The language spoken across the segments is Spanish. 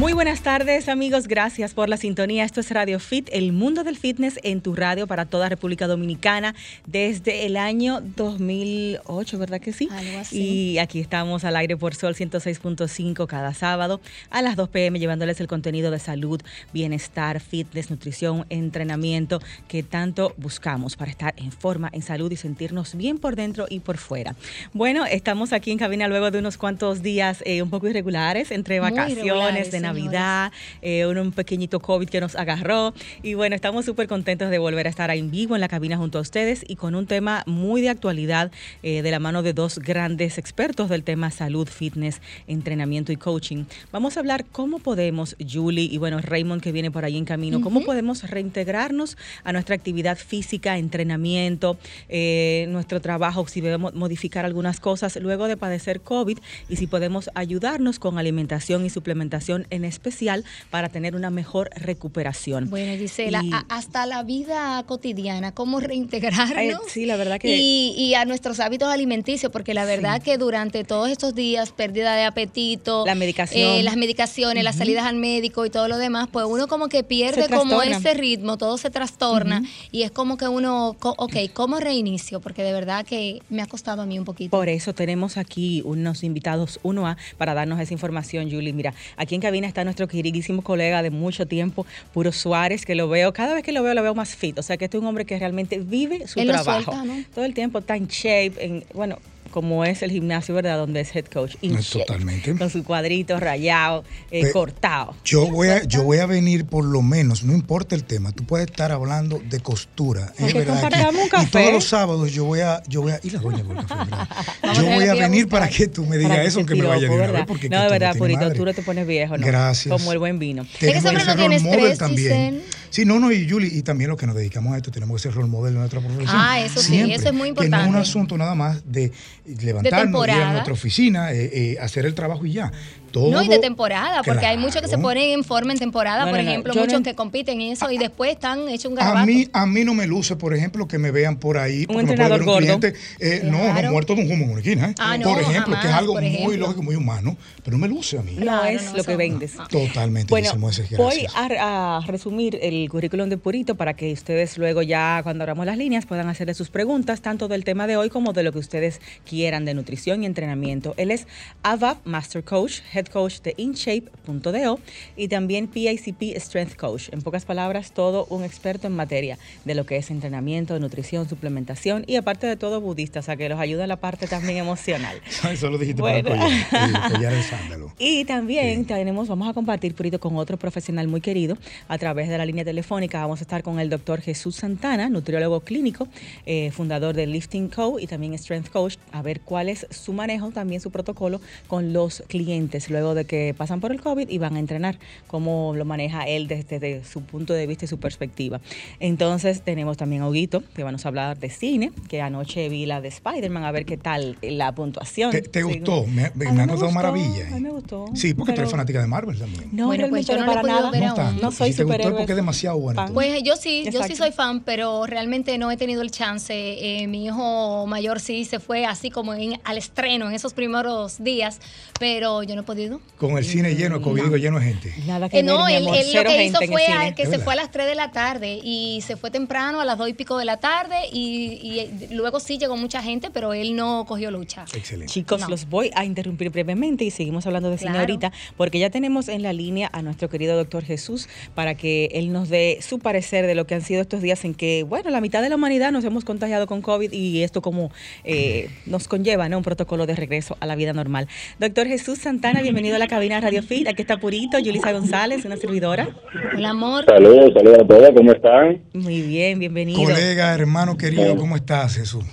Muy buenas tardes amigos, gracias por la sintonía. Esto es Radio Fit, el mundo del fitness en tu radio para toda República Dominicana desde el año 2008, ¿verdad que sí? Algo así. Y aquí estamos al aire por Sol 106.5 cada sábado a las 2 pm llevándoles el contenido de salud, bienestar, fitness, nutrición, entrenamiento que tanto buscamos para estar en forma, en salud y sentirnos bien por dentro y por fuera. Bueno, estamos aquí en cabina luego de unos cuantos días eh, un poco irregulares entre vacaciones, de señores. Navidad, eh, un, un pequeñito COVID que nos agarró. Y bueno, estamos súper contentos de volver a estar en vivo en la cabina junto a ustedes y con un tema muy de actualidad eh, de la mano de dos grandes expertos del tema salud, fitness, entrenamiento y coaching. Vamos a hablar cómo podemos, Julie y bueno, Raymond que viene por ahí en camino, cómo podemos reintegrarnos a nuestra actividad física, entrenamiento, eh, nuestro trabajo, si debemos modificar algunas cosas luego de padecer COVID y si podemos ayudarnos con alimentación y suplementación en especial para tener una mejor recuperación. Bueno, Gisela, Y- a- hasta la vida cotidiana, cómo reintegrarnos. Eh, sí, la verdad que- Y, y a nuestros hábitos alimenticios, porque la verdad que durante todos estos días, pérdida de apetito, La medicación. eh, las medicaciones, las salidas al médico y todo lo demás, pues uno como que pierde como ese ritmo, todo se trastorna y es como que uno, ok, ¿cómo reinicio? Porque de verdad que me ha costado a mí un poquito. Por eso tenemos aquí unos invitados 1A para darnos esa información, Julie. Mira, aquí en cabina está nuestro queridísimo colega de mucho tiempo, Puro Suárez, que lo veo, cada vez que lo veo, lo veo más fit. O sea, que este es un hombre que realmente vive su Él trabajo. suelta, ¿no? Todo el tiempo está en shape, en, bueno, como es el gimnasio, ¿verdad? Donde es head coach. in No, shape, totalmente. Con su cuadrito rayado, eh, Pe- cortado. Yo voy, a, yo voy a venir por lo menos, no importa el tema, tú puedes estar hablando de costura. Es verdad, un Y café. todos los sábados yo voy a, yo voy a, y la doña el café, Yo voy a venir para que tú me digas eso, se que me vaya de una porque no, de verdad, tienes Purito, tú no te pones viejo, ¿no? Gracias. Como el buen vino. Hombre que no ser tiene role model estrés, también. Giselle. Sí, no, no, y Julie, y también los que nos dedicamos a esto, tenemos que ser role model de nuestra profesión. Ah, eso sí, eso es muy Que no es un importante. asunto nada más de levantarnos, ir a nuestra oficina, eh, eh, hacer el trabajo y ya. Todo, No, y de temporada, porque hay muchos que se ponen en forma en temporada, No, por no, ejemplo, muchos que compiten y eso, y después están hechos un A garabato. mí, a mí no me luce, por ejemplo, que me vean por ahí. porque me puede entrenador ver un gordo. cliente, eh, No, Claro. no, muerto de un humo en una esquina. ¿eh? Ah, no, por ejemplo, que es algo muy lógico, muy humano, pero no me luce a mí. No es no, lo que vendes. Totalmente, Bueno, voy a, a resumir el currículum de Purito para que ustedes luego ya cuando abramos las líneas puedan hacerle sus preguntas, tanto del tema de hoy como de lo que ustedes quieran de nutrición y entrenamiento. Él es AVAP Master Coach, Head Coach de InShape.do y también PICP Strength Coach. En pocas palabras, todo un experto en materia de lo que es entrenamiento, nutrición, suplementación y aparte de todo budista, o sea que los ayuda en la parte también emocional. Eso lo dijiste Bueno. para el collar, el collar de sándalo. Y también Sí. tenemos, vamos a compartir, Purito, con otro profesional muy querido a través de la línea telefónica. Vamos a estar con el doctor Jesús Santana, nutriólogo clínico, eh, fundador de Lifting Co. y también Strength Coach, a ver cuál es su manejo, también su protocolo con los clientes luego de que pasan por el COVID y van a entrenar, cómo lo maneja él desde, desde su punto de vista y su perspectiva. Entonces tenemos también a Huguito, que vamos a hablar de cine, que anoche vi la de Spider-Man, a ver qué tal la puntuación. ¿Te, te gustó? Me, me, mí ha me notado maravilla. a mí me gustó, Sí, porque tú pero- eres fanática de Marvel también. No, Bueno, pues yo no para nada. ver No aún. tanto. No soy si te gustó porque es demasiado bueno. Pues yo sí, yo sí Exacto. soy fan, pero realmente no he tenido el chance. Eh, mi hijo mayor sí se fue así como en- al estreno en esos primeros días, pero yo no he podido. Con el cine lleno, el COVID digo, lleno de gente. Nada que Eh, no, ver, mi él, amor, él lo que hizo fue a- que se verdad. fue a las 3 de la tarde y se fue temprano a las 2 y pico de la tarde y, y luego sí llegó mucha gente, pero él no cogió lucha. Excelente. Chicos, No. los voy a interrumpir brevemente y seguimos hablando de cine Claro. ahorita, porque ya tenemos en la línea a nuestro querido doctor Jesús para que él nos dé su parecer de lo que han sido estos días en que, bueno, la mitad de la humanidad nos hemos contagiado con COVID y esto como eh, nos conlleva, ¿no? Un protocolo de regreso a la vida normal. Doctor Jesús Santana, bienvenido a la cabina Radio Fit. Aquí está Purito, Yulisa González, una servidora. Hola, amor. Saludos, saludos a todos, ¿cómo están? Muy bien, bienvenido. Colega, hermano querido, ¿cómo estás, Jesús?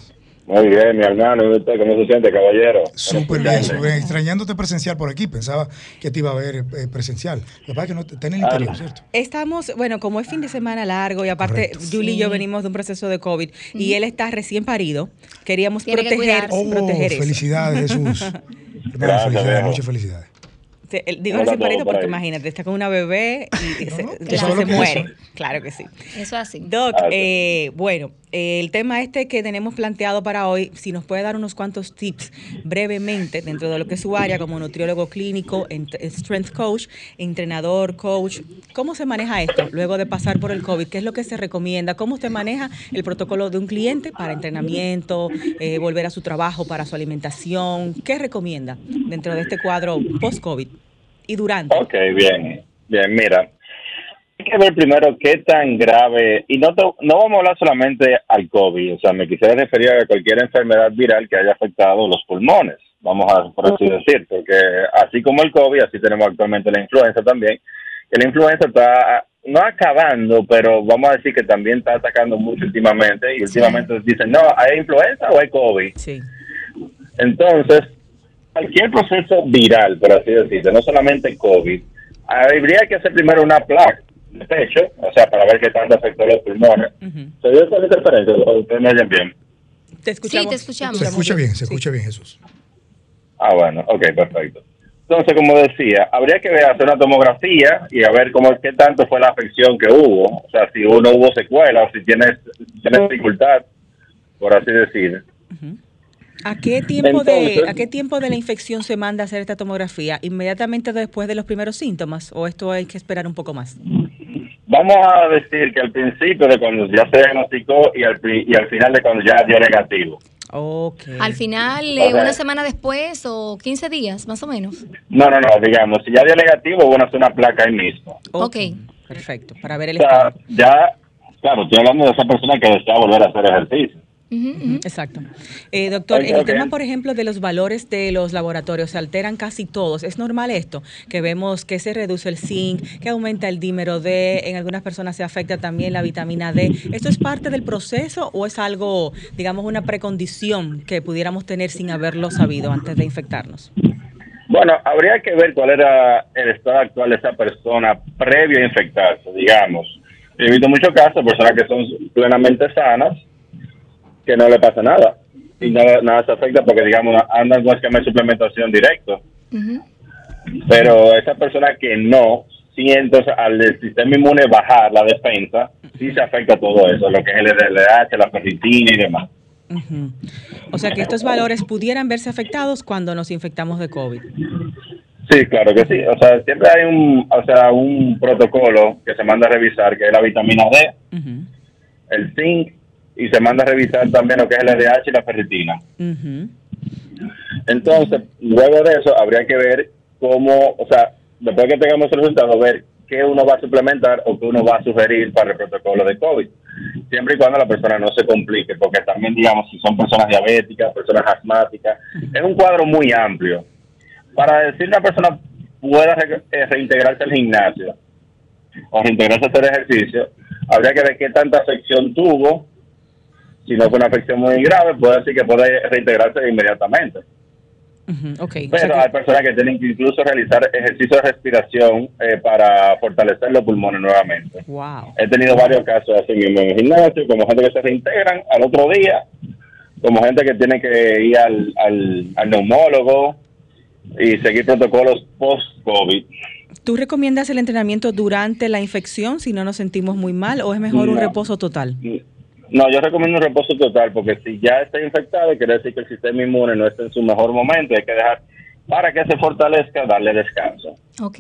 Muy bien, mi hermano, ¿y usted cómo se siente, caballero? Súper bien, súper bien. Extrañándote presencial por aquí. Pensaba que te iba a ver eh, presencial. Lo que pasa es que no está en el interior, ¿cierto? Estamos, bueno, como es fin de semana largo y aparte Correcto. Julie y yo venimos de un proceso de COVID y él está recién parido, queríamos Tiene que proteger, cuidarse. Oh, proteger eso. felicidades, Jesús. Gracias, felicidades, muchas felicidades. Digo parido por porque ahí. imagínate, está con una bebé y se, No, muere. eso. Claro que sí. Eso es así. Doc, Ah, eh, bueno, el tema este que tenemos planteado para hoy, si nos puede dar unos cuantos tips brevemente dentro de lo que es su área como nutriólogo clínico, strength coach, entrenador, coach, ¿cómo se maneja esto luego de pasar por el COVID? ¿Qué es lo que se recomienda? ¿Cómo usted maneja el protocolo de un cliente para entrenamiento, eh, volver a su trabajo, para su alimentación? ¿Qué recomienda dentro de este cuadro post-COVID y durante? Ok, bien, bien, mira que ver primero qué tan grave, y no, no vamos a hablar solamente al COVID, o sea, me quisiera referir a cualquier enfermedad viral que haya afectado los pulmones, vamos a por así decir, porque así como el COVID, así tenemos actualmente la influenza también, que la influenza está no acabando, pero vamos a decir que también está atacando mucho últimamente, y últimamente dicen, no, ¿hay influenza o hay COVID? Sí. Entonces, cualquier proceso viral, por así decirlo, no solamente COVID, habría que hacer primero una placa de pecho, o sea, para ver qué tanto afectó los pulmones. ¿Se dio esa interferencia? ¿Ustedes me oyen bien? Te escuchamos. Sí, te escuchamos. Se escucha bien, se escucha bien, Jesús. Ah, bueno, ok, perfecto. Entonces, como decía, habría que ver, hacer una tomografía y a ver cómo qué tanto fue la afección que hubo, o sea, si uno hubo secuela o si tienes, tienes dificultad, por así decir. ¿A qué, tiempo de, ¿A qué tiempo de la infección se manda a hacer esta tomografía? ¿Inmediatamente después de los primeros síntomas o esto hay que esperar un poco más? Vamos a decir que al principio de cuando ya se diagnosticó y al, y al final de cuando ya dio negativo. Okay. Al final, eh, una semana después o 15 días, más o menos. No, no, no, digamos, si ya dio negativo, bueno, hacer una placa ahí mismo. Ok. Perfecto, para ver el o sea, ya, claro, estoy hablando de esa persona que desea volver a hacer ejercicio. Exacto. Eh, doctor, el tema, por ejemplo, de los valores de los laboratorios se alteran casi todos. ¿Es normal esto? Que vemos que se reduce el zinc, que aumenta el dímero D, en algunas personas se afecta también la vitamina D. ¿Esto es parte del proceso o es algo, digamos, una precondición que pudiéramos tener sin haberlo sabido antes de infectarnos? Bueno, habría que ver cuál era el estado actual de esa persona previo a infectarse, digamos. He visto muchos casos de personas que son plenamente sanas que no le pasa nada y nada, nada se afecta porque, digamos, andan con esquema de suplementación directo. Pero esa persona que no, sí, entonces al sistema inmune bajar la defensa, sí se afecta todo eso, lo que es el LDH, la ferritina y demás. O sea que estos valores pudieran verse afectados cuando nos infectamos de COVID. Sí, claro que sí. O sea, siempre hay un, o sea, un protocolo que se manda a revisar, que es la vitamina D, el zinc y se manda a revisar también lo que es el LDH y la ferritina. Entonces, luego de eso, habría que ver cómo, o sea, después que tengamos el resultado, ver qué uno va a suplementar o qué uno va a sugerir para el protocolo de COVID. Siempre y cuando la persona no se complique, porque también, digamos, si son personas diabéticas, personas asmáticas, es un cuadro muy amplio. Para decir una persona pueda eh, reintegrarse al gimnasio o reintegrarse a hacer ejercicio, habría que ver qué tanta afección tuvo, si no fue una afección muy grave, puede decir que puede reintegrarse inmediatamente. Pero hay personas que tienen que incluso realizar ejercicios de respiración eh, para fortalecer los pulmones nuevamente. Wow. He tenido varios casos así mismo en el gimnasio, como gente que se reintegran al otro día, como gente que tiene que ir al, al, neumólogo y seguir protocolos post-COVID. ¿Tú recomiendas el entrenamiento durante la infección si no nos sentimos muy mal o es mejor un reposo total? No, yo recomiendo un reposo total porque si ya está infectado, quiere decir que el sistema inmune no está en su mejor momento. Hay que dejar para que se fortalezca, darle descanso. Ok.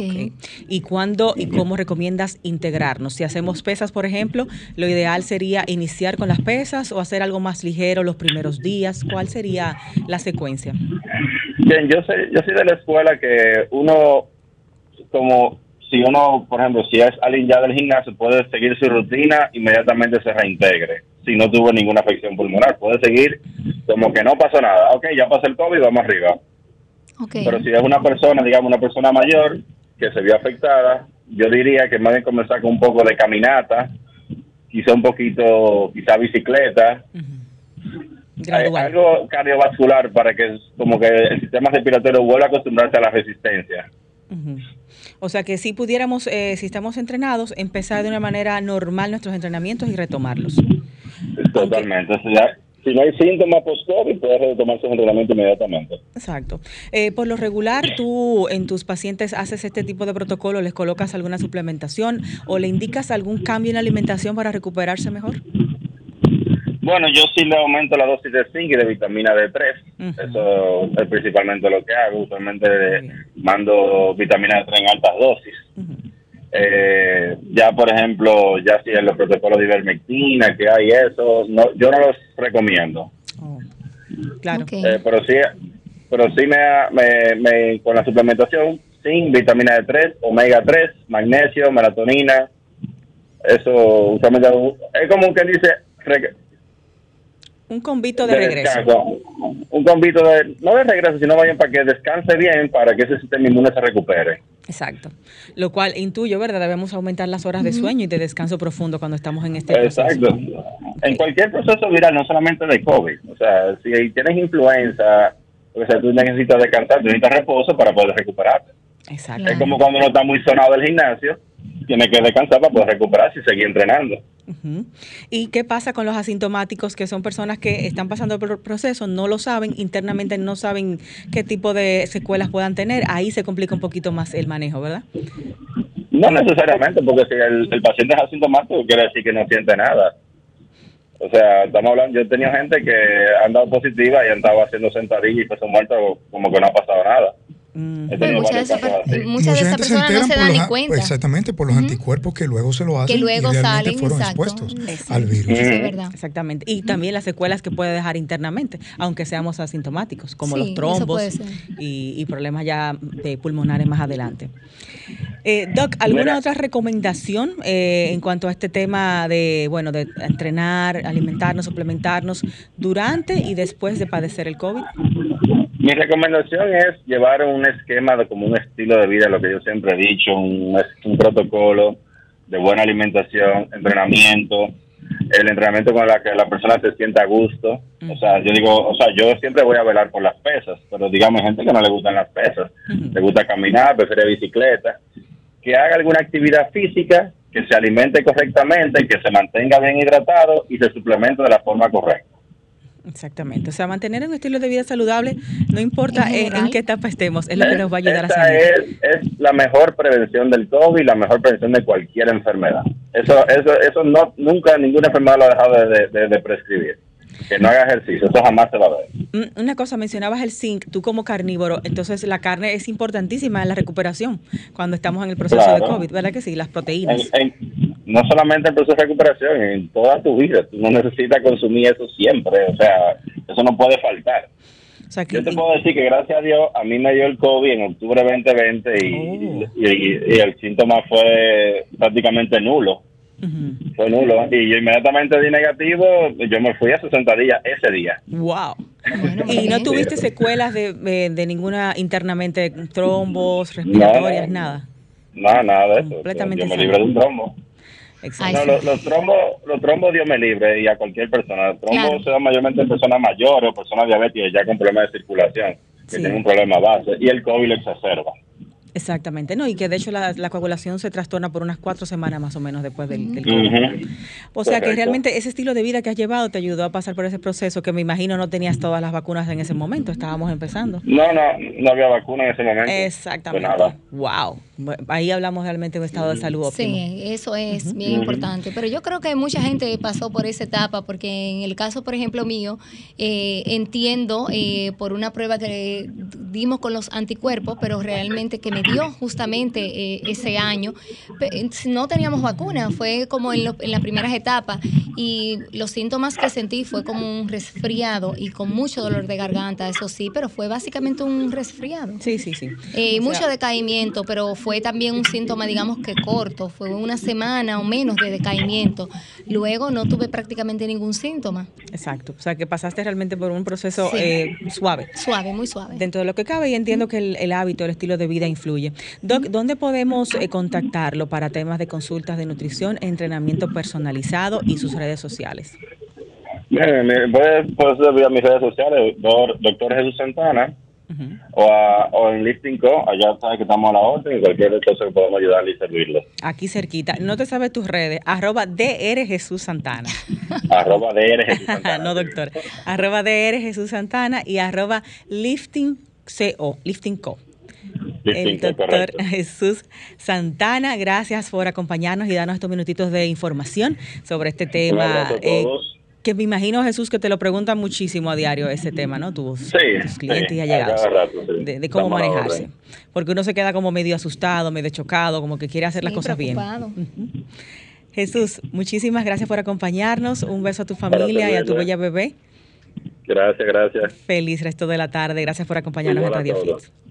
¿Y cuándo y cómo recomiendas integrarnos? Si hacemos pesas, por ejemplo, lo ideal sería iniciar con las pesas o hacer algo más ligero los primeros días. ¿Cuál sería la secuencia? Bien, yo soy, yo soy de la escuela que uno, como si uno, por ejemplo, si es alguien ya del gimnasio, puede seguir su rutina, inmediatamente se reintegre si no tuvo ninguna afección pulmonar. Puede seguir como que no pasó nada. Ok, ya pasó el COVID, vamos arriba. Pero si es una persona, digamos, una persona mayor que se vio afectada, yo diría que más bien comenzar con un poco de caminata, quizá un poquito, quizá bicicleta. Eh, algo cardiovascular para que como que el sistema respiratorio vuelva a acostumbrarse a la resistencia. O sea que si pudiéramos, eh, si estamos entrenados, empezar de una manera normal nuestros entrenamientos y retomarlos. Totalmente. si no hay síntomas post-COVID, puedes retomar su entrenamiento inmediatamente. Exacto. Eh, por lo regular, tú en tus pacientes haces este tipo de protocolo, les colocas alguna suplementación o le indicas algún cambio en la alimentación para recuperarse mejor. Bueno, yo sí le aumento la dosis de zinc y de vitamina D3. Eso es principalmente lo que hago. Usualmente mando vitamina D3 en altas dosis. Eh, ya, por ejemplo, ya si en los protocolos de ivermectina que hay eso, no, yo no los recomiendo. Oh, claro. Eh, pero sí, pero sí me, me, me, con la suplementación, zinc, vitamina D3, omega 3, magnesio, melatonina, eso usualmente es como que dice un convito de, regreso. Un convito de, no de regreso, sino vayan para que descanse bien, para que ese sistema inmune se recupere. Exacto. Lo cual intuyo, ¿verdad? Debemos aumentar las horas de sueño y de descanso profundo cuando estamos en este proceso. Exacto. En cualquier proceso viral, no solamente de COVID. O sea, si tienes influenza, o sea, tú necesitas descansar, tú necesitas reposo para poder recuperarte. Exacto. Es como cuando uno está muy sonado del gimnasio, tiene que descansar para poder recuperarse y seguir entrenando. ¿Y qué pasa con los asintomáticos, que son personas que están pasando por el proceso, no lo saben, internamente no saben qué tipo de secuelas puedan tener? Ahí se complica un poquito más el manejo, ¿verdad? No necesariamente, porque si el, paciente es asintomático, quiere decir que no siente nada. O sea, estamos hablando, yo he tenido gente que han dado positiva y han estado haciendo sentadillas y peso muerto como que no ha pasado nada. Mm. muchas, de esas personas no se dan ni cuenta. Exactamente, por los anticuerpos que luego se lo hacen que luego y salen, fueron expuestos al virus. Exactamente. Y también las secuelas que puede dejar internamente, aunque seamos asintomáticos, como los trombos y, problemas ya de pulmonares más adelante. Eh, Doc, ¿alguna otra recomendación eh, en cuanto a este tema de, bueno, de entrenar, alimentarnos, suplementarnos durante y después de padecer el COVID? Mi recomendación es llevar un esquema de como un estilo de vida, lo que yo siempre he dicho, un, protocolo de buena alimentación, entrenamiento, el entrenamiento con el que la persona se sienta a gusto. O sea, yo digo, o sea, yo siempre voy a velar por las pesas, pero digamos, gente que no le gustan las pesas, le gusta caminar, prefiere bicicleta, que haga alguna actividad física, que se alimente correctamente, que se mantenga bien hidratado y se suplemente de la forma correcta. Exactamente. O sea, mantener un estilo de vida saludable, no importa en, qué etapa estemos, es lo que nos va a ayudar a salir. Es, es la mejor prevención del COVID y la mejor prevención de cualquier enfermedad. Eso, eso, eso no, nunca ninguna enfermedad lo ha dejado de, de prescribir que no haga ejercicio, eso jamás se va a ver. Una cosa, mencionabas el zinc, tú como carnívoro, entonces la carne es importantísima en la recuperación cuando estamos en el proceso de COVID, ¿verdad que sí? Las proteínas. No solamente en el proceso de recuperación, en toda tu vida, tú no necesitas consumir eso siempre, o sea, eso no puede faltar. Yo te puedo decir que gracias a Dios a mí me dio el COVID en octubre 2020 y, y el síntoma fue prácticamente nulo. Fue nulo. Y yo inmediatamente di negativo, yo me fui a 60 días ese día. ¡Wow! ¿Y no tuviste secuelas de, de, ninguna internamente, trombos, respiratorias, nada? No, nada de eso. Completamente yo me libre de un trombo. No, los, trombos, los trombos Dios me libre y a cualquier persona. Los trombos se dan mayormente en personas mayores o personas diabéticas ya con problemas de circulación, que tienen un problema base, y el COVID lo exacerba. Exactamente, no, y que de hecho la, coagulación se trastorna por unas cuatro semanas más o menos después del, COVID. O sea que realmente ese estilo de vida que has llevado te ayudó a pasar por ese proceso que me imagino no tenías todas las vacunas en ese momento, estábamos empezando. No, no, no había vacuna en ese momento. Exactamente. Wow. Ahí hablamos realmente de un estado de salud óptimo. Sí, eso es bien importante. Pero yo creo que mucha gente pasó por esa etapa, porque en el caso, por ejemplo, mío, eh, entiendo eh, por una prueba que dimos con los anticuerpos, pero realmente que me dio justamente eh, ese año. No teníamos vacuna, fue como en, en, las primeras etapas y los síntomas que sentí fue como un resfriado y con mucho dolor de garganta, eso sí, pero fue básicamente un resfriado. Sí, sí, sí. Eh, mucho decaimiento, pero fue también un síntoma, digamos que corto, fue una semana o menos de decaimiento. Luego no tuve prácticamente ningún síntoma. Exacto, o sea que pasaste realmente por un proceso eh, suave. Suave, muy suave. Dentro de lo que cabe y entiendo que el, hábito, el estilo de vida influye Doc, ¿dónde podemos eh, contactarlo para temas de consultas de nutrición, entrenamiento personalizado y sus redes sociales? Bien, puedes, puedes a mis redes sociales, doctor Jesús Santana, o, o, en Listing Co. Allá sabes que estamos a la orden y cualquier cosa que podemos ayudarle y servirle. Aquí cerquita. No te sabes tus redes. Arroba DR Jesús Santana. arroba DR Jesús Santana. no, doctor. arroba DR Jesús Santana y arroba Lifting CO. Lifting Co el doctor Jesús Santana. Gracias por acompañarnos y darnos estos minutitos de información sobre este tema. Eh, Que me imagino, Jesús, que te lo preguntan muchísimo a diario ese tema, ¿no? Tus, Sí, tus clientes sí, y allegados. rato, sí. de, de cómo Estamos manejarse. Porque uno se queda como medio asustado, medio chocado, como que quiere hacer las cosas bien. Jesús, muchísimas gracias por acompañarnos. Un beso a tu familia y a tu bella bebé. Gracias, gracias. Feliz resto de la tarde. Gracias por acompañarnos en Radio. Fit.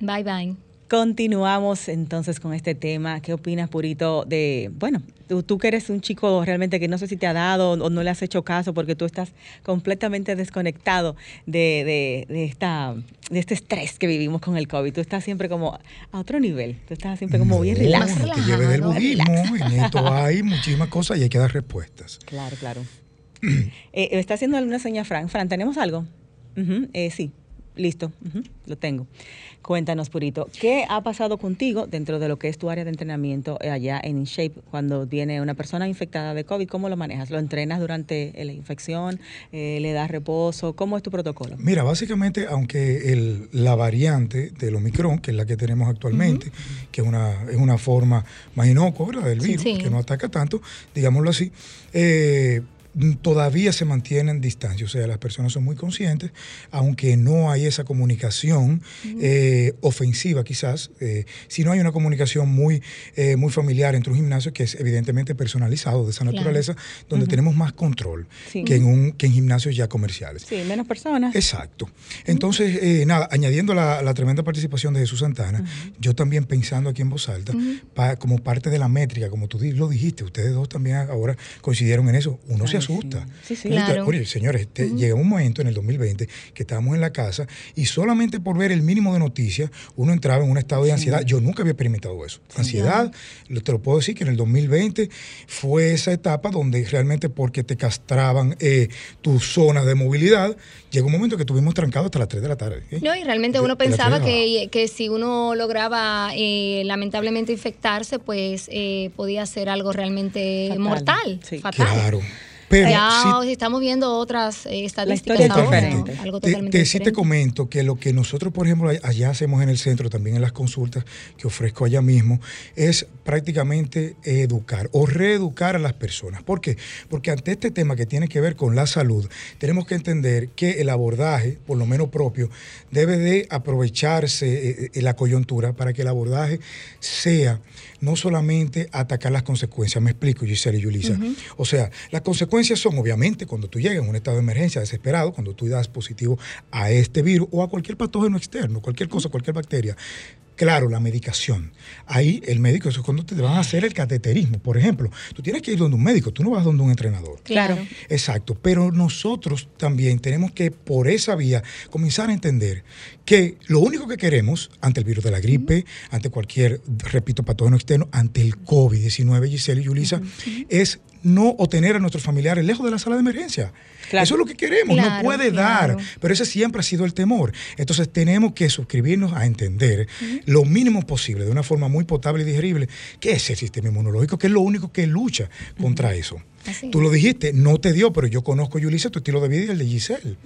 Bye, bye. Continuamos entonces con este tema. ¿Qué opinas, Purito, de, bueno, tú, tú que eres un chico realmente que no sé si te ha dado o no le has hecho caso porque tú estás completamente desconectado de, de, de esta, de este estrés que vivimos con el COVID. Tú estás siempre como a otro nivel. Tú estás siempre como bien No. Más no te lleve del relajado, budismo. En esto hay muchísimas cosas y hay que dar respuestas. Claro, claro. eh, ¿Está haciendo alguna señal, Fran? Fran, ¿tenemos algo? Eh, sí, listo, lo tengo. Cuéntanos, Purito, ¿qué ha pasado contigo dentro de lo que es tu área de entrenamiento eh, allá en InShape cuando viene una persona infectada de COVID? ¿Cómo lo manejas? ¿Lo entrenas durante eh, la infección? Eh, ¿Le das reposo? ¿Cómo es tu protocolo? Mira, básicamente, aunque el- la variante del Omicron, que es la que tenemos actualmente, que es una, es una forma más inocua del Sí, virus, sí. que no ataca tanto, digámoslo así, eh, todavía se mantienen distancia, o sea, las personas son muy conscientes, aunque no hay esa comunicación eh, ofensiva quizás, eh, si no hay una comunicación muy, eh, muy familiar entre un gimnasio que es evidentemente personalizado de esa Claro. naturaleza, donde tenemos más control Sí. que, en un, que en gimnasios ya comerciales. Sí, menos personas. Exacto. Entonces, eh, nada, añadiendo la, la tremenda participación de Jesús Santana, yo también pensando aquí en voz alta, pa- como parte de la métrica, como tú lo dijiste, ustedes dos también ahora coincidieron en eso, uno se Ay, sí. Asusta. Sí, sí. Claro. Oye, señores, te- llega un momento en el 2020 que estábamos en la casa y solamente por ver el mínimo de noticias, uno entraba en un estado de ansiedad. Yo nunca había experimentado eso. Ansiedad, te lo puedo decir que en el 2020 fue esa etapa donde realmente porque te castraban eh, tus zonas de movilidad, llegó un momento que estuvimos trancados hasta las 3 de la tarde. ¿eh? No, y realmente De- uno pensaba que, que si uno lograba eh, lamentablemente infectarse, pues eh, podía ser algo realmente Fatal, mortal, sí. fatal. Claro. Pero ya estamos viendo otras eh, estadísticas ahora. ¿no? algo Te- totalmente te, sí te comento que lo que nosotros, por ejemplo, allá hacemos en el centro, también en las consultas que ofrezco allá mismo, es prácticamente educar o reeducar a las personas. ¿Por qué? Porque ante este tema que tiene que ver con la salud, tenemos que entender que el abordaje, por lo menos propio, debe de aprovecharse eh, eh, la coyuntura para que el abordaje sea no solamente atacar las consecuencias, me explico, Giselle y Yulisa. O sea, las consecuencias son, obviamente, cuando tú llegas en un estado de emergencia desesperado, cuando tú das positivo a este virus o a cualquier patógeno externo, cualquier cosa, cualquier bacteria. Claro, la medicación. Ahí el médico, eso es cuando te van a hacer el cateterismo, por ejemplo. Tú tienes que ir donde un médico, tú no vas donde un entrenador. Claro. Exacto, pero nosotros también tenemos que por esa vía comenzar a entender que lo único que queremos ante el virus de la gripe, ante cualquier, repito, patógeno externo, ante el COVID-19, Giselle y Yulisa, es no o tener a nuestros familiares lejos de la sala de emergencia. Claro. Eso es lo que queremos, no puede claro. dar, pero ese siempre ha sido el temor. Entonces tenemos que suscribirnos a entender lo mínimo posible, de una forma muy potable y digerible, qué es el sistema inmunológico, que es lo único que lucha contra eso. Así Tú lo dijiste, no te dio, pero yo conozco, Yulisa, tu estilo de vida y el de Giselle.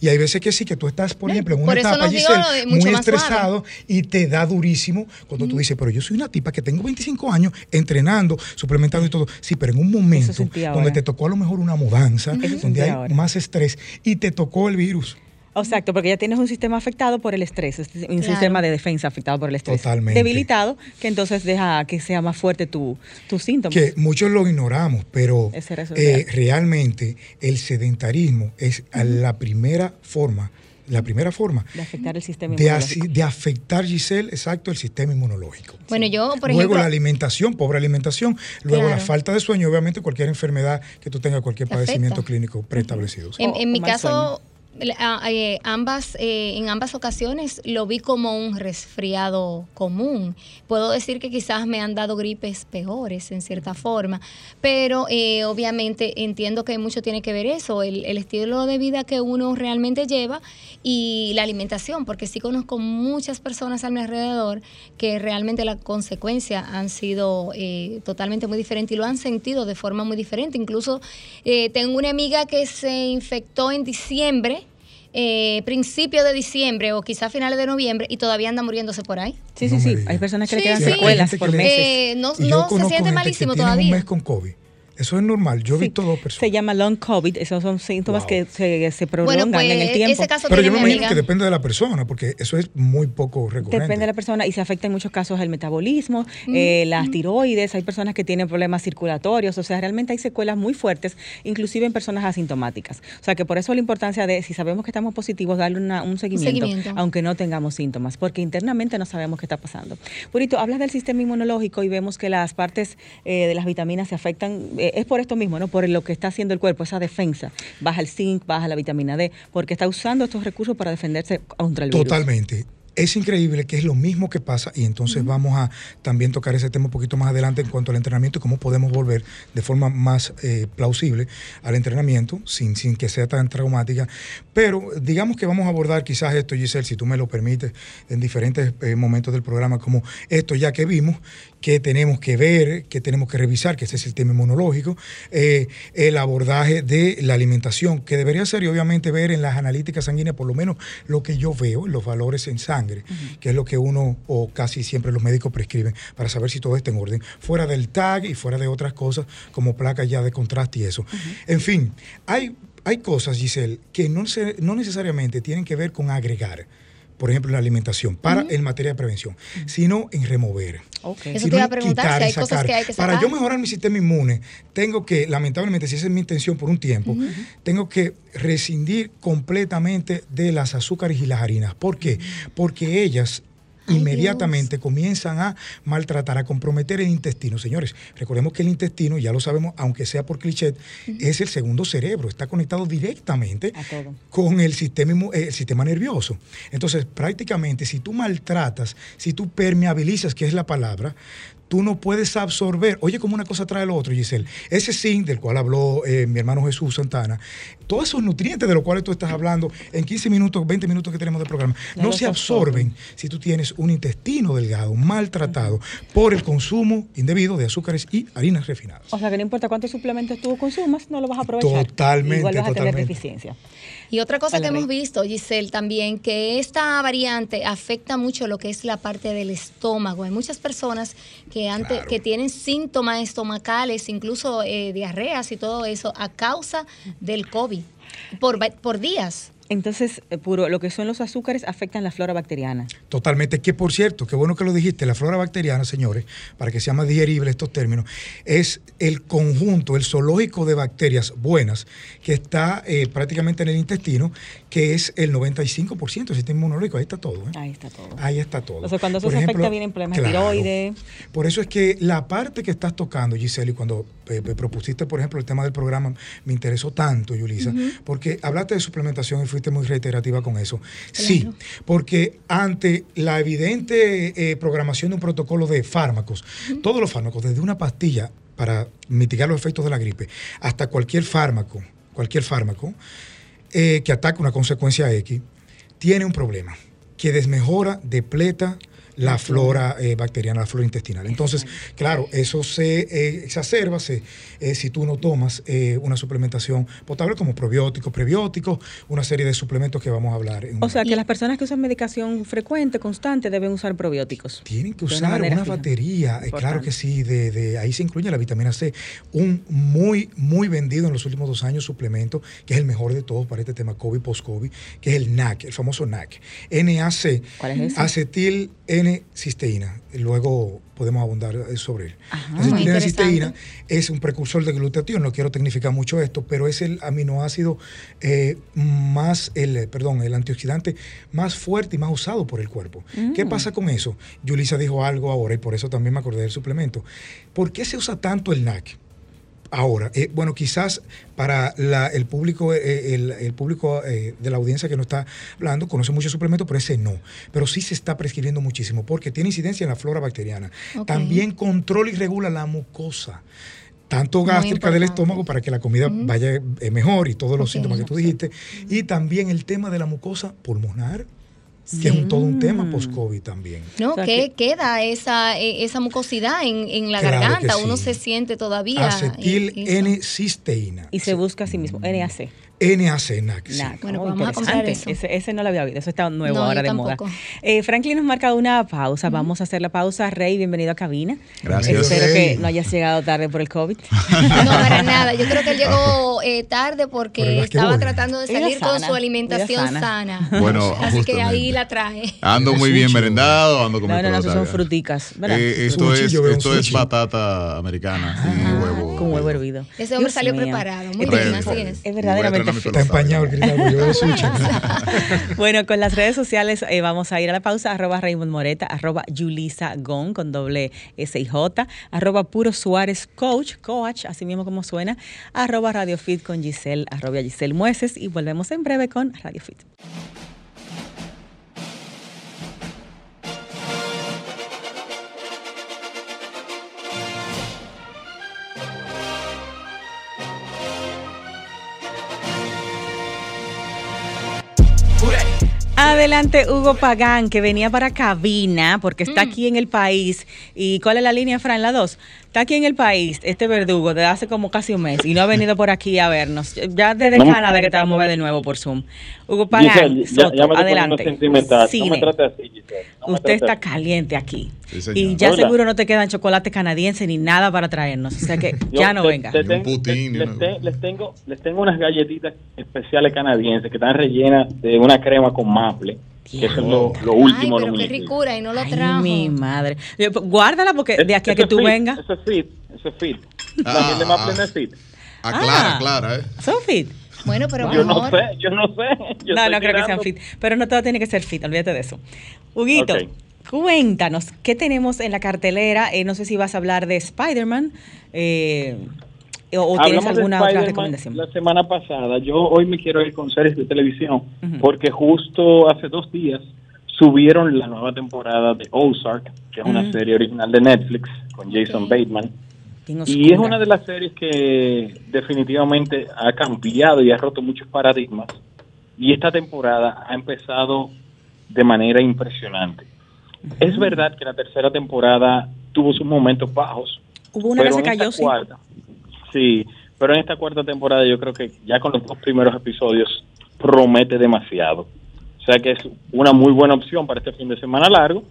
Y hay veces que sí, que tú estás, por No, ejemplo, en una etapa, Giselle, muy suave. estresado y te da durísimo cuando tú dices, pero yo soy una tipa que tengo 25 años entrenando, suplementando y todo. Sí, pero en un momento donde ahora. te tocó a lo mejor una mudanza, donde hay ahora. más estrés y te tocó el virus. Exacto, porque ya tienes un sistema afectado por el estrés, es un Claro. sistema de defensa afectado por el estrés. Totalmente. Debilitado, que entonces deja que sea más fuerte tu, tus síntomas. Que muchos lo ignoramos, pero eh, real. realmente el sedentarismo es la primera forma, la primera forma de afectar el sistema de, inmunológico. así- de afectar, Giselle, exacto, el sistema inmunológico. Bueno, yo, por luego ejemplo, la alimentación, pobre alimentación, luego la falta de sueño, obviamente cualquier enfermedad que tú tengas, cualquier Te afecta. padecimiento clínico preestablecido. sí. En, mi caso, eh, ambas, eh, en ambas ocasiones lo vi como un resfriado común. Puedo decir que quizás me han dado gripes peores en cierta forma, pero eh, obviamente entiendo que mucho tiene que ver eso, el, estilo de vida que uno realmente lleva y la alimentación, porque sí conozco muchas personas a mi alrededor que realmente las consecuencias han sido eh, totalmente muy diferentes y lo han sentido de forma muy diferente. Incluso tengo una amiga que se infectó en diciembre, eh, principio de diciembre o quizás finales de noviembre y todavía anda muriéndose por ahí. Sí, sí, No sí. Hay personas que le quedan sí. secuelas por meses. Eh, no no se siente malísimo tiene un todavía. mes con COVID Eso es normal. Yo he Sí, visto dos personas. Se llama long COVID, esos son síntomas Wow. que se, se prolongan Bueno, pues en el tiempo. ese caso Pero yo me imagino amiga. que depende de la persona, porque eso es muy poco recurrente. Depende de la persona y se afecta en muchos casos el metabolismo, eh, las tiroides, hay personas que tienen problemas circulatorios, o sea, realmente hay secuelas muy fuertes, inclusive en personas asintomáticas. O sea, que por eso la importancia de, si sabemos que estamos positivos, darle una- un, seguimiento, seguimiento. aunque no tengamos síntomas, porque internamente no sabemos qué está pasando. Purito, hablas del sistema inmunológico y vemos que las partes eh, de las vitaminas se afectan, eh, es por esto mismo, ¿no? Por lo que está haciendo el cuerpo, esa defensa. Baja el zinc, baja la vitamina D, porque está usando estos recursos para defenderse contra el virus. Totalmente. Es increíble que es lo mismo que pasa y entonces vamos a también tocar ese tema un poquito más adelante en cuanto al entrenamiento y cómo podemos volver de forma más eh, plausible al entrenamiento sin, sin que sea tan traumática. Pero digamos que vamos a abordar quizás esto, Giselle, si tú me lo permites, en diferentes eh, momentos del programa, como esto ya que vimos, que tenemos que ver, que tenemos que revisar, que ese es el tema inmunológico, eh, el abordaje de la alimentación, que debería ser y obviamente ver en las analíticas sanguíneas por lo menos lo que yo veo, los valores en sangre, que es lo que uno o casi siempre los médicos prescriben para saber si todo está en orden, fuera del tag y fuera de otras cosas como placas ya de contraste y eso. En fin, hay, hay cosas, Giselle, que no, se- no necesariamente tienen que ver con agregar. Por ejemplo, en la alimentación, para en materia de prevención, sino en remover. Ok. Eso te iba a preguntar, quitar si hay cosas sacar. que hay que Para sacar. yo mejorar mi sistema inmune, tengo que, lamentablemente, si esa es mi intención por un tiempo, tengo que rescindir completamente de las azúcares y las harinas. ¿Por qué? Porque ellas Ay, inmediatamente comienzan a maltratar, a comprometer el intestino. Señores, recordemos que el intestino, ya lo sabemos, aunque sea por cliché, es el segundo cerebro, está conectado directamente con el sistema, eh, el sistema nervioso. Entonces, prácticamente, si tú maltratas, si tú permeabilizas, que es la palabra, tú no puedes absorber. Oye, como una cosa trae lo otro, Giselle. Ese zinc del cual habló eh, mi hermano Jesús Santana, todos esos nutrientes de los cuales tú estás hablando en 15 minutos, 20 minutos que tenemos de programa, No se absorben si tú tienes un intestino delgado, maltratado por el consumo indebido de azúcares y harinas refinadas. O sea que no importa cuántos suplementos tú consumas, no lo vas a aprovechar. Totalmente, Igual vas a tener deficiencia. Y otra cosa que hemos visto, Giselle, también, que esta variante afecta mucho lo que es la parte del estómago. Hay muchas personas que, antes, Claro. que tienen síntomas estomacales, incluso eh, diarreas y todo eso, a causa del COVID, por, por días. Entonces, eh, puro, lo que son los azúcares afectan la flora bacteriana. Totalmente. Que por cierto, qué bueno que lo dijiste, la flora bacteriana, señores, para que sea más digerible estos términos, es el conjunto, el zoológico de bacterias buenas que está eh, prácticamente en el intestino, que es el 95% del sistema inmunológico. Ahí está todo. ¿eh? Ahí está todo. Ahí está todo. O sea, cuando eso Por se ejemplo, afecta, vienen problemas de claro. tiroides. Por eso es que la parte que estás tocando, Giselle, y cuando eh, me propusiste, por ejemplo, el tema del programa, me interesó tanto, Yulisa, porque hablaste de suplementación y fuiste muy reiterativa con eso. Sí, porque ante la evidente eh, programación de un protocolo de fármacos, todos los fármacos, desde una pastilla para mitigar los efectos de la gripe, hasta cualquier fármaco, cualquier fármaco, eh, que ataca una consecuencia X, tiene un problema, que desmejora, depleta la flora eh, bacteriana, la flora intestinal. Entonces, claro, eso se eh, exacerba se, eh, si tú no tomas eh, una suplementación potable como probióticos, prebióticos, una serie de suplementos que vamos a hablar. en O sea que las personas que usan medicación frecuente, constante, deben usar probióticos. Tienen que una usar una batería, eh, claro que sí, de, de- ahí se incluye la vitamina C, un muy, muy vendido en los últimos dos años suplemento, que es el mejor de todos para este tema COVID, post-COVID, que es el NAC, el famoso NAC, NAC, ¿Cuál es ese? acetil N-cisteína. Luego podemos abundar sobre él. Ajá. La interesante. es un precursor de glutatión, no quiero tecnificar mucho esto, pero es el aminoácido eh, más, el, perdón, el antioxidante más fuerte y más usado por el cuerpo. ¿Qué pasa con eso? Yulisa dijo algo ahora y por eso también me acordé del suplemento. ¿Por qué se usa tanto el NAC? Ahora, eh, bueno, quizás para la- el público, eh, el, el público eh, de la audiencia que nos está hablando conoce mucho suplemento, pero ese no. Pero sí se está prescribiendo muchísimo porque tiene incidencia en la flora bacteriana. También controla y regula la mucosa. Tanto gástrica del estómago para que la comida vaya eh, mejor y todos los síntomas que tú dijiste. Y también el tema de la mucosa pulmonar, que es un, todo un tema Mm. post-COVID también. ¿No? O sea que queda esa, eh, esa mucosidad en, en la Claro garganta, sí. uno se siente todavía. Acetil eh. N-cisteína. Y se busca a sí mismo, NAC. NAC, NAC. sí. Bueno, Oh, pues vamos a comprar interesante. eso. Ese, ese no lo había oído, eso está nuevo No, ahora yo de moda. Eh, Franklin nos marca una pausa, vamos a hacer la pausa. Rey, bienvenido a cabina. Gracias. Espero Rey. que no hayas llegado tarde por el COVID. No, para nada. Yo creo que él llegó eh, tarde porque estaba tratando de salir con su alimentación sana. sana. Bueno, Así que ahí la traje. Ando muy bien merendado, ando con No, mi no, no, son fruticas. Eh, esto Sushi, es, esto es batata americana y huevo. Con huevo hervido. Ese hombre Dios salió mío. preparado. Muy bien, así es. Es verdaderamente Está empañado el cristal. Bueno, con las redes sociales eh, vamos a ir a la pausa, arroba Raymond Moreta, arroba Yulisa Gon con doble S y J, arroba Puro Suárez Coach, coach, así mismo como suena, arroba Radio Fit con Giselle, arroba Giselle Mueces. Y volvemos en breve con Radio Fit. Adelante, Hugo Pagán, que venía para cabina porque está aquí en el país. ¿Y cuál es la línea, Fran? La 2. Está aquí en el país, este verdugo, desde hace como casi un mes y no ha venido por aquí a vernos. Ya desde No Canadá que te vamos a ver de nuevo por Zoom. Hugo Pagán, Giselle, ya, Soto, ya me estoy poniendo adelante. No me trate así. No me Usted trate está así. caliente aquí. Sí, y ya Hola. seguro no te quedan chocolate canadiense ni nada para traernos. O sea que ya no te- venga. te ni les, te- les tengo, les tengo unas galletitas especiales canadienses que están rellenas de una crema con maple. Que es lo, lo Ay, último. pero lo qué ricura y no lo Ay, trajo. mi madre. Pues, Guárdala porque de aquí a que tú vengas. Ese es fit, ese es fit. Ah, La ah. no es fit. Aclara, Ah. aclara, ¿eh? Son fit. Bueno, pero Yo no sé, yo no sé. Yo no, no creo que sean fit. Pero no todo tiene que ser fit, olvídate de eso. Huguito, cuéntanos, ¿qué tenemos en la cartelera? Eh, no sé si vas a hablar de Spider-Man eh, o, tienes Hablamos de alguna otra recomendación. La semana pasada, yo hoy me quiero ir con series de televisión Ujú. porque justo hace dos días subieron la nueva temporada de Ozark, que es una Ujú. serie original de Netflix con Jason Ok. Bateman. Y es una de las series que definitivamente ha cambiado y ha roto muchos paradigmas. Y esta temporada ha empezado de manera impresionante. Es verdad que la tercera temporada tuvo sus momentos bajos. Hubo una que pero se en esta cayó, sí. cuarta- sí, pero en esta cuarta temporada yo creo que ya con los dos primeros episodios promete demasiado. O sea que es una muy buena opción para este fin de semana largo.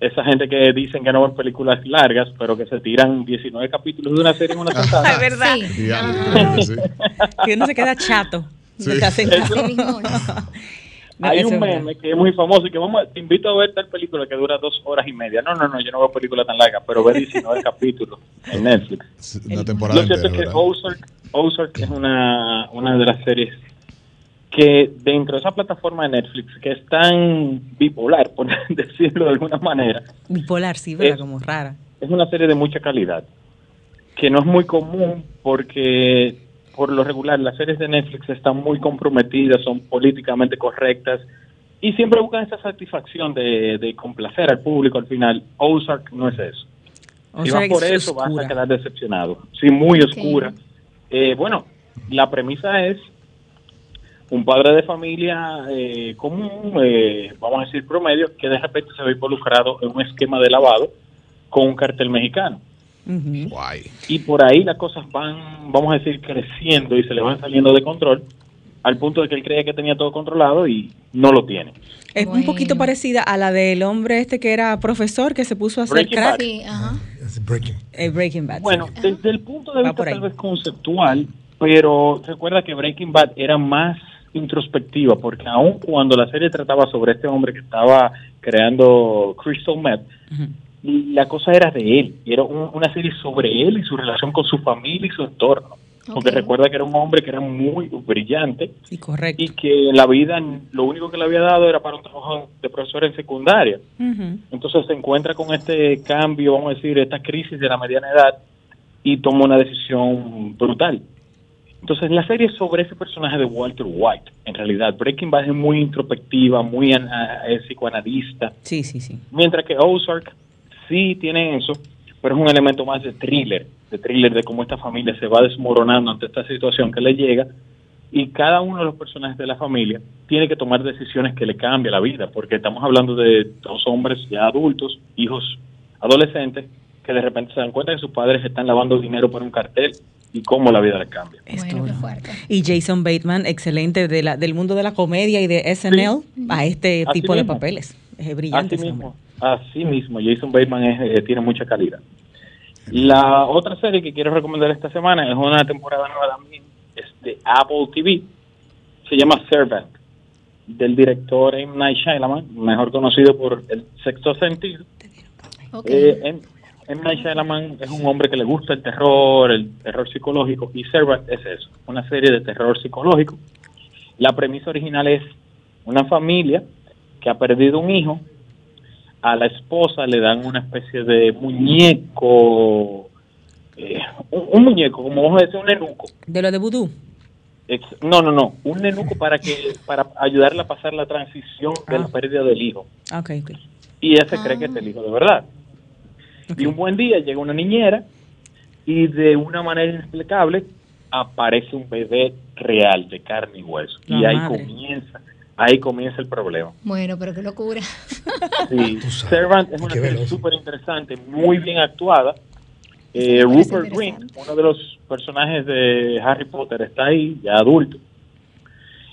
Esa gente que dicen que no ven películas largas, pero que se tiran 19 capítulos de una serie en una sentada. Es verdad. Sí. Que uno se queda chato. Sí. Está No, Hay un meme que es muy famoso y que vamos, a- te invito a ver tal película que dura dos horas y media. No, no, no, yo no veo películas tan largas, pero ve 19 capítulos en Netflix. Una temporada Lo cierto es que ¿verdad? Ozark, Ozark es una, una de las series que dentro de esa plataforma de Netflix, que es tan bipolar, por decirlo de alguna manera, Bipolar, sí, ¿verdad? Es- Como rara. es una serie de mucha calidad, que no es muy común porque por lo regular las series de Netflix están muy comprometidas, son políticamente correctas y siempre buscan esa satisfacción de, de complacer al público al final. Ozark no es eso. O si sea, vas por es eso vas a quedar decepcionado. Sí, muy oscura. Eh, bueno, la premisa es un padre de familia eh, común, eh, vamos a decir promedio, que de repente se ve involucrado en un esquema de lavado con un cartel mexicano. Guay. Y por ahí las cosas van, vamos a decir, creciendo y se le van saliendo de control, al punto de que él creía que tenía todo controlado y no lo tiene. Es un poquito parecida a la del hombre este que era profesor que se puso a hacer Breaking crack. Bad. Sí, ajá. Es breaking. Eh, Breaking Bad. sí. Bueno, desde el punto de Va vista tal vez conceptual, pero recuerda que Breaking Bad era más introspectiva, porque aun cuando la serie trataba sobre este hombre que estaba creando Crystal Meth. La cosa era de él, y era un- una serie sobre él y su relación con su familia y su entorno. Porque recuerda que era un hombre que era muy brillante Sí, correcto. y que en la vida lo único que le había dado era para un trabajo de profesor en secundaria. Entonces se encuentra con este cambio, vamos a decir, esta crisis de la mediana edad y toma una decisión brutal. Entonces la serie es sobre ese personaje de Walter White. En realidad, Breaking Bad es muy introspectiva, muy eh, psicoanalista, Sí, sí, sí. mientras que Ozark sí tiene eso, pero es un elemento más de thriller, de thriller de cómo esta familia se va desmoronando ante esta situación que le llega y cada uno de los personajes de la familia tiene que tomar decisiones que le cambien la vida, porque estamos hablando de dos hombres ya adultos, hijos adolescentes, que de repente se dan cuenta que sus padres están lavando dinero por un cartel y cómo la vida le cambia. Bueno, qué fuerte. Y Jason Bateman, excelente de la, del mundo de la comedia y de SNL a este Así tipo de papeles. Es brillante. Así ese mismo, hombre. Así mismo, Jason Bateman es, eh, tiene mucha calidad. La otra serie que quiero recomendar esta semana es una temporada nueva también, es de Apple TV, se llama Servant, del director M. Night Shyamalan, mejor conocido por El Sexto Sentido. Ok. Eh, M. M. Night Shyamalan es un hombre que le gusta el terror, el terror psicológico, y Servant es eso, una serie de terror psicológico. La premisa original es una familia que ha perdido un hijo, a la esposa le dan una especie de muñeco, eh, un, un muñeco, como vamos a decir, un nenuco. De lo de Voodoo. Ex- No, no, no, un nenuco para que para ayudarle a pasar la transición de la Ah. pérdida del hijo. Ah, Ok, ok. Y ella se cree que es el hijo de verdad. Y un buen día llega una niñera y de una manera inexplicable aparece un bebé real de carne y hueso. y ahí madre. comienza, ahí comienza el problema. Bueno, pero qué locura. Sí. Servant es una Qué serie súper interesante, muy bien actuada. Eh, Rupert interesante. uno de los personajes de Harry Potter, está ahí, ya adulto.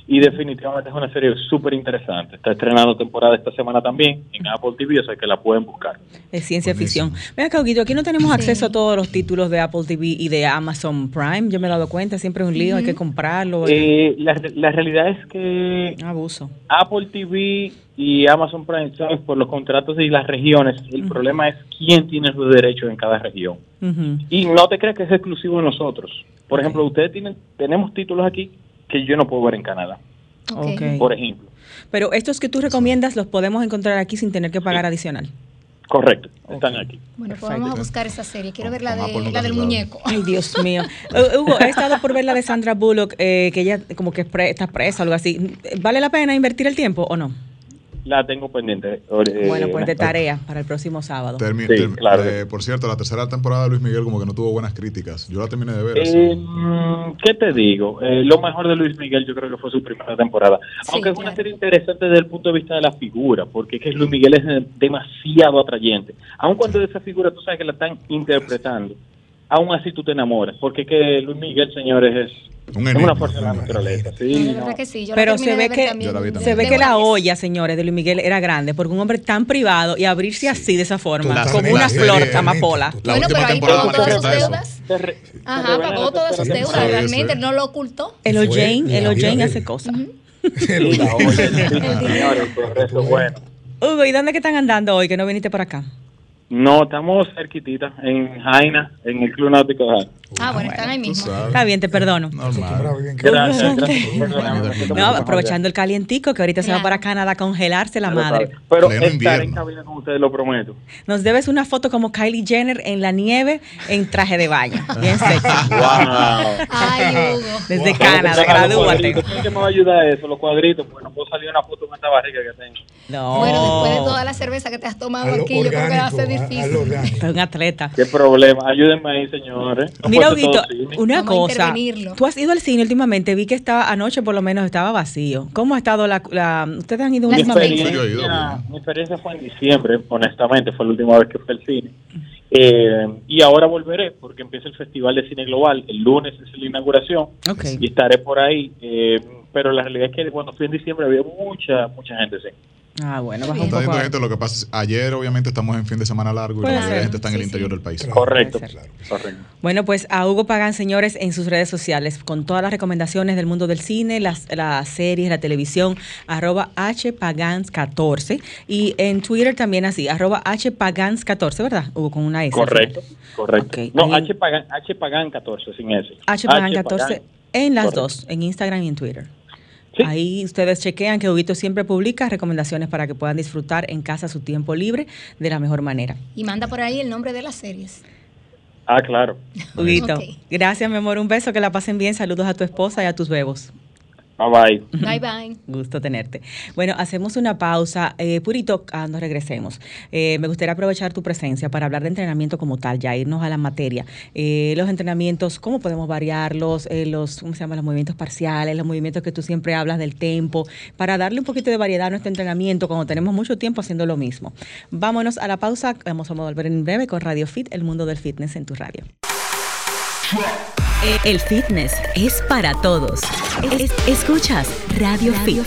Y definitivamente es una serie súper interesante. Está estrenando temporada esta semana también en Apple TV, o sea que la pueden buscar. Es ciencia Buenísimo. ficción. Ven acá, Huguito, aquí no tenemos Sí. acceso a todos los títulos de Apple TV y de Amazon Prime. Yo me he dado cuenta, siempre es un lío, hay que comprarlo. Eh, la, la realidad es que Abuso. Apple TV y Amazon Prime, ¿sabes? por los contratos y las regiones, el problema es quién tiene los derechos en cada región. Y no te creas que es exclusivo de nosotros. Por ejemplo, ustedes tienen, tenemos títulos aquí que yo no puedo ver en Canadá, por ejemplo. Pero estos que tú recomiendas los podemos encontrar aquí sin tener que pagar adicional. Correcto, están aquí. Bueno, pues vamos a buscar esa serie. Quiero ver la, de, la del muñeco. Ay, Dios mío. Hugo, he estado por ver la de Sandra Bullock, eh, que ella como que pre- está presa o algo así. ¿Vale la pena invertir el tiempo o no? La tengo pendiente. eh, bueno, pues de tarea para el próximo sábado. Termi- Sí, term- claro. eh, por cierto, la tercera temporada de Luis Miguel como que no tuvo buenas críticas. Yo la terminé de ver. Eh, así. mm, ¿Qué te digo? Eh, lo mejor de Luis Miguel yo creo que fue su primera temporada. Sí, Aunque es una serie interesante desde el punto de vista de la figura, porque es que Luis Miguel es demasiado atrayente. Aun cuando esa figura tú sabes que la están interpretando, aún así tú te enamoras, porque es que Luis Miguel, señores, es, Un es enigma. una fuerza de la naturaleza. Sí, no. que sí. Pero se ve que también se ve que la olla, señores, de Luis Miguel era grande, porque un hombre tan privado y abrirse así de esa forma, Totalmente. como una flor serie- amapola. La Bueno, última pero ahí temporada pagó todas sus deudas. Re- Ajá, pagó todas sus deudas. Realmente no lo ocultó. El O'Jane, el O'Jane hace cosas. Bueno. Hugo, ¿y dónde que están andando hoy que no viniste por acá? No, estamos cerquitita, en Jaina, en el Club Náutico de Jaina. Ah, bueno, están ahí mismo. Está bien, te perdono. Normal. Gracias, gracias. No, aprovechando el calientico, que ahorita se va para Canadá a congelarse la madre. Pero estaré en invierno. cabina con ustedes, lo prometo. Nos debes una foto como Kylie Jenner en la nieve en traje de baño. Bien sexy. Wow. Ay, Hugo. Desde Wow. Canadá, gradúate. ¿quién me va a ayudar eso? Los cuadritos, pues no puedo salir una foto con esta barriga que tengo. No. Bueno, después de toda la cerveza que te has tomado A aquí, yo creo que va a ser a- a difícil. Es un atleta. ¿Qué problema? Ayúdenme ahí, señores. No Mira, Huguito, una Vamos a cosa. Tú has ido al cine últimamente, vi que estaba anoche por lo menos estaba vacío. ¿Cómo ha estado la, la- ustedes han ido últimamente? mi experiencia fue en diciembre, honestamente, fue la última vez que fui al cine. Eh, y ahora volveré porque empieza el Festival de Cine Global. El lunes es la inauguración Ok. y estaré por ahí. eh, pero la realidad es que cuando fui en diciembre había mucha, mucha gente, sí. Ah, bueno, baja Bien. un Está poco. gente, lo que pasa es, ayer obviamente estamos en fin de semana largo y la mayoría de gente está en el interior sí. del país. Claro. Correcto. Ser. Correcto. Bueno, pues a Hugo Pagán, señores, en sus redes sociales, con todas las recomendaciones del mundo del cine, las, las series, la televisión, arroba hpagans14 y en Twitter también así, arroba hpagans14, ¿verdad? Hugo, con una S. Correcto, correcto. Ok, No, ahí- H Pagan, H Pagan 14, sin S. hpagán14 en las Correcto. dos, en Instagram y en Twitter. Sí. Ahí ustedes chequean que Huguito siempre publica recomendaciones para que puedan disfrutar en casa su tiempo libre de la mejor manera. Y manda por ahí el nombre de las series. Ah, claro. Huguito, gracias, mi amor. Un beso, que la pasen bien. Saludos a tu esposa y a tus bebos. Bye bye. Bye bye. Gusto tenerte. Bueno, hacemos una pausa. Eh, Purito, cuando regresemos, eh, me gustaría aprovechar tu presencia para hablar de entrenamiento como tal, ya irnos a la materia. Eh, los entrenamientos, ¿cómo podemos variarlos? Eh, los, ¿cómo se llaman? Los movimientos parciales, los movimientos que tú siempre hablas del tempo, para darle un poquito de variedad a nuestro entrenamiento cuando tenemos mucho tiempo haciendo lo mismo. Vámonos a la pausa. Vamos a volver en breve con Radio Fit, el mundo del fitness en tu radio. El fitness es para todos. Es- escuchas Radio, Fit.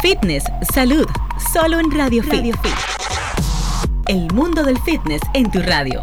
Fitness, salud, solo en Radio, Fit. El mundo del fitness en tu radio.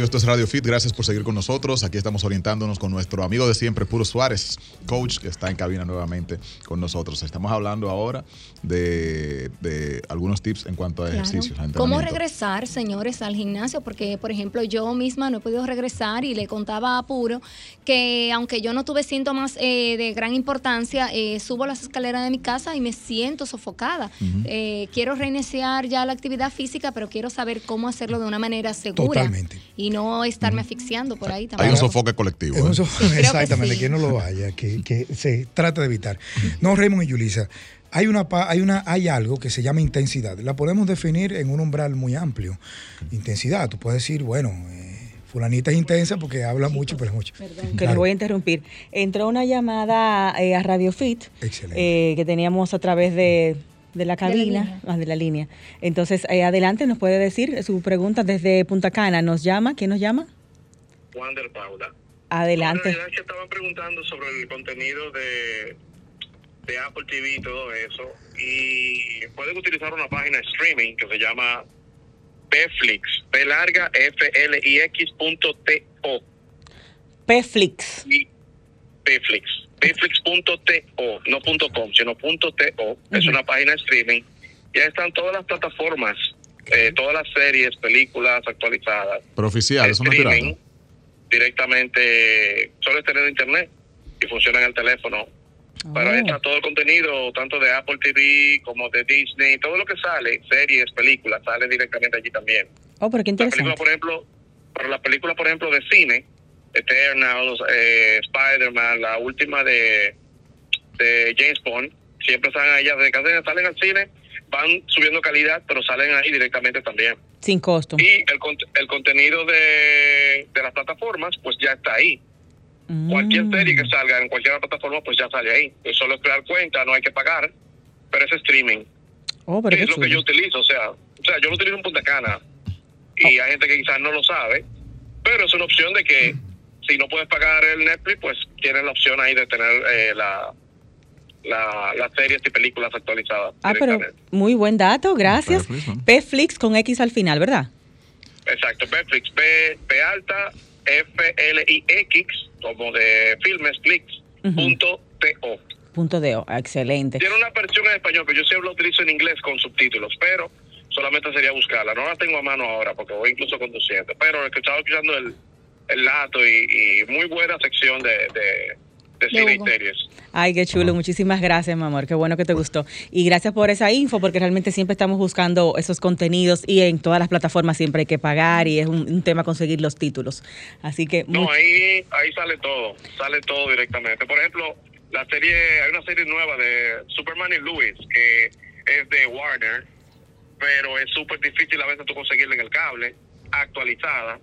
Radio, Esto es Radio Fit, gracias por seguir con nosotros. Aquí estamos orientándonos con nuestro amigo de siempre, Puro Suárez, coach, que está en cabina nuevamente con nosotros. Estamos hablando ahora de, de algunos tips en cuanto a Claro. ejercicios. a ¿Cómo regresar, señores, al gimnasio? Porque, por ejemplo, yo misma no he podido regresar y le contaba a Puro que aunque yo no tuve síntomas eh, de gran importancia, eh, subo las escaleras de mi casa y me siento sofocada. Eh, quiero reiniciar ya la actividad física, pero quiero saber cómo hacerlo de una manera segura. Totalmente. Y no estarme asfixiando por ahí Hay también. un sofoque colectivo. Un ¿eh? que exactamente, sí. que, no lo vaya, que, que se trata de evitar. No, Raymond y Yulisa, hay, una, pa- hay, una, hay algo que se llama intensidad. La podemos definir en un umbral muy amplio. Intensidad, tú puedes decir, bueno, eh, fulanita es intensa porque habla mucho, pero es mucho. Que le Claro. voy a interrumpir. Entró una llamada eh, a Radio Fit Excelente. eh, que teníamos a través de, de la cabina, línea. ah, de la línea. Entonces, eh, adelante, nos puede decir su pregunta desde Punta Cana. ¿Nos llama? ¿Quién nos llama? Wander Paula. Adelante. Es que estaban preguntando sobre el contenido de, de Apple TV y todo eso. Y pueden utilizar una página de streaming que se llama Pflix, P larga F L I X punto T O. Pflix. Y Pflix. Pflix.to, no punto .com, sino punto .to. Es una página de streaming. Ya están todas las plataformas, eh, todas las series, películas actualizadas. Pero oficial, eso no es directamente solo es tener internet y funciona en el teléfono. Pero ahí está todo el contenido, tanto de Apple TV como de Disney, todo lo que sale, series, películas, sale directamente allí también. Oh, pero qué La película, interesante. por ejemplo, para la película, por ejemplo, de cine, Eternals, eh, Spider-Man, la última de, de James Bond, siempre salen ellas, de que salen al cine, van subiendo calidad, pero salen ahí directamente también. Sin costo. Y el, el contenido de, de las plataformas, pues ya está ahí. Cualquier Mm. serie que salga en cualquier plataforma, pues ya sale ahí. Solo es crear cuenta, no hay que pagar, pero es streaming. Oh, pero es lo que yo utilizo, o sea, o sea, yo lo utilizo en Punta Cana y Oh. hay gente que quizás no lo sabe, pero es una opción de que si no puedes pagar el Netflix, pues tienes la opción ahí de tener eh, la, la, las series y películas actualizadas. Ah, pero muy buen dato, gracias. Pflix, ¿no? Pflix con X al final, ¿verdad? Exacto, Netflix, P, P alta, F, L, I, X, como de filmes, Flix, Ujú. punto T-O. Punto de O, ah, excelente. Tiene una versión en español, pero yo siempre lo utilizo en inglés con subtítulos, pero solamente sería buscarla. No la tengo a mano ahora porque voy incluso conduciendo, pero el que estaba escuchando el, el lato y, y muy buena sección de, de, de cine y series. Ay, qué chulo. Muchísimas gracias, mi amor. Qué bueno que te gustó. Y gracias por esa info, porque realmente siempre estamos buscando esos contenidos y en todas las plataformas siempre hay que pagar y es un, un tema conseguir los títulos. Así que No, much- ahí, ahí sale todo, sale todo directamente. Por ejemplo, la serie, hay una serie nueva de Superman y Lewis que es de Warner, pero es súper difícil a veces tú conseguirla en el cable, actualizada.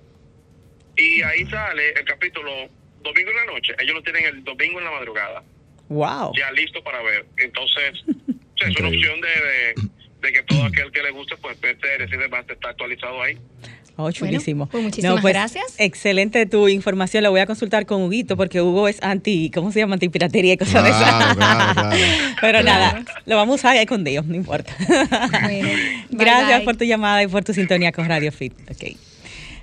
Y ahí sale el capítulo domingo en la noche. Ellos lo tienen el domingo en la madrugada, wow. ya listo para ver. Entonces, o sea, es una opción de, de, de que todo aquel que le guste, pues ver series y demás está actualizado ahí. Oh, chulísimo. pues muchísimas gracias. Excelente tu información. La voy a consultar con Huguito porque Hugo es anti, ¿cómo se llama? Antipiratería y cosas de esas. Claro, claro, claro. Pero nada, lo vamos a usar ahí con Dios, no importa. Bueno, bye, Gracias bye. por tu llamada y por tu sintonía con Radio Fit. Ok.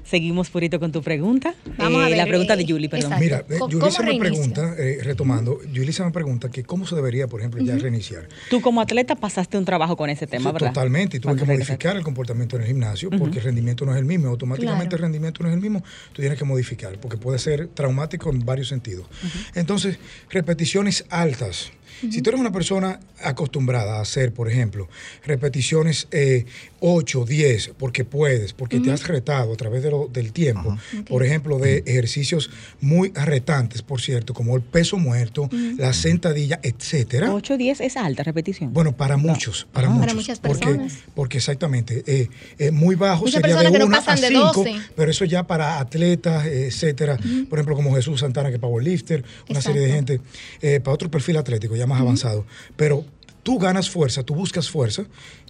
Seguimos, Purito, con tu pregunta. Vamos a Eh, ver, la pregunta eh, de Julie, perdón. exacto. Mira, eh, ¿Cómo- Yulisa cómo me pregunta, eh, retomando, Yulisa me pregunta que cómo se debería, por ejemplo, ya reiniciar. Tú como atleta pasaste un trabajo con ese tema, Sí, ¿verdad? Totalmente, y tuve que modificar el comportamiento en el gimnasio porque el rendimiento no es el mismo. Automáticamente Claro. el rendimiento no es el mismo, tú tienes que modificar porque puede ser traumático en varios sentidos. Entonces, repeticiones altas. Si tú eres una persona acostumbrada a hacer, por ejemplo, repeticiones eh, 8, 10, porque puedes, porque te has retado a través de lo- del tiempo, por ejemplo, de ejercicios muy retantes, por cierto, como el peso muerto, la sentadilla, etcétera. 8 10 es alta repetición. Bueno, para muchos, para Ah. muchos. Para muchas porque, personas. porque exactamente, eh, eh, muy bajo Muchas sería de personas que no 1 pasan a de 5, 12. pero eso ya para atletas, etcétera. Por ejemplo, como Jesús Santana, que es powerlifter, una serie de gente, eh, para otro perfil atlético ya más avanzado. Pero tú ganas fuerza, tú buscas fuerza.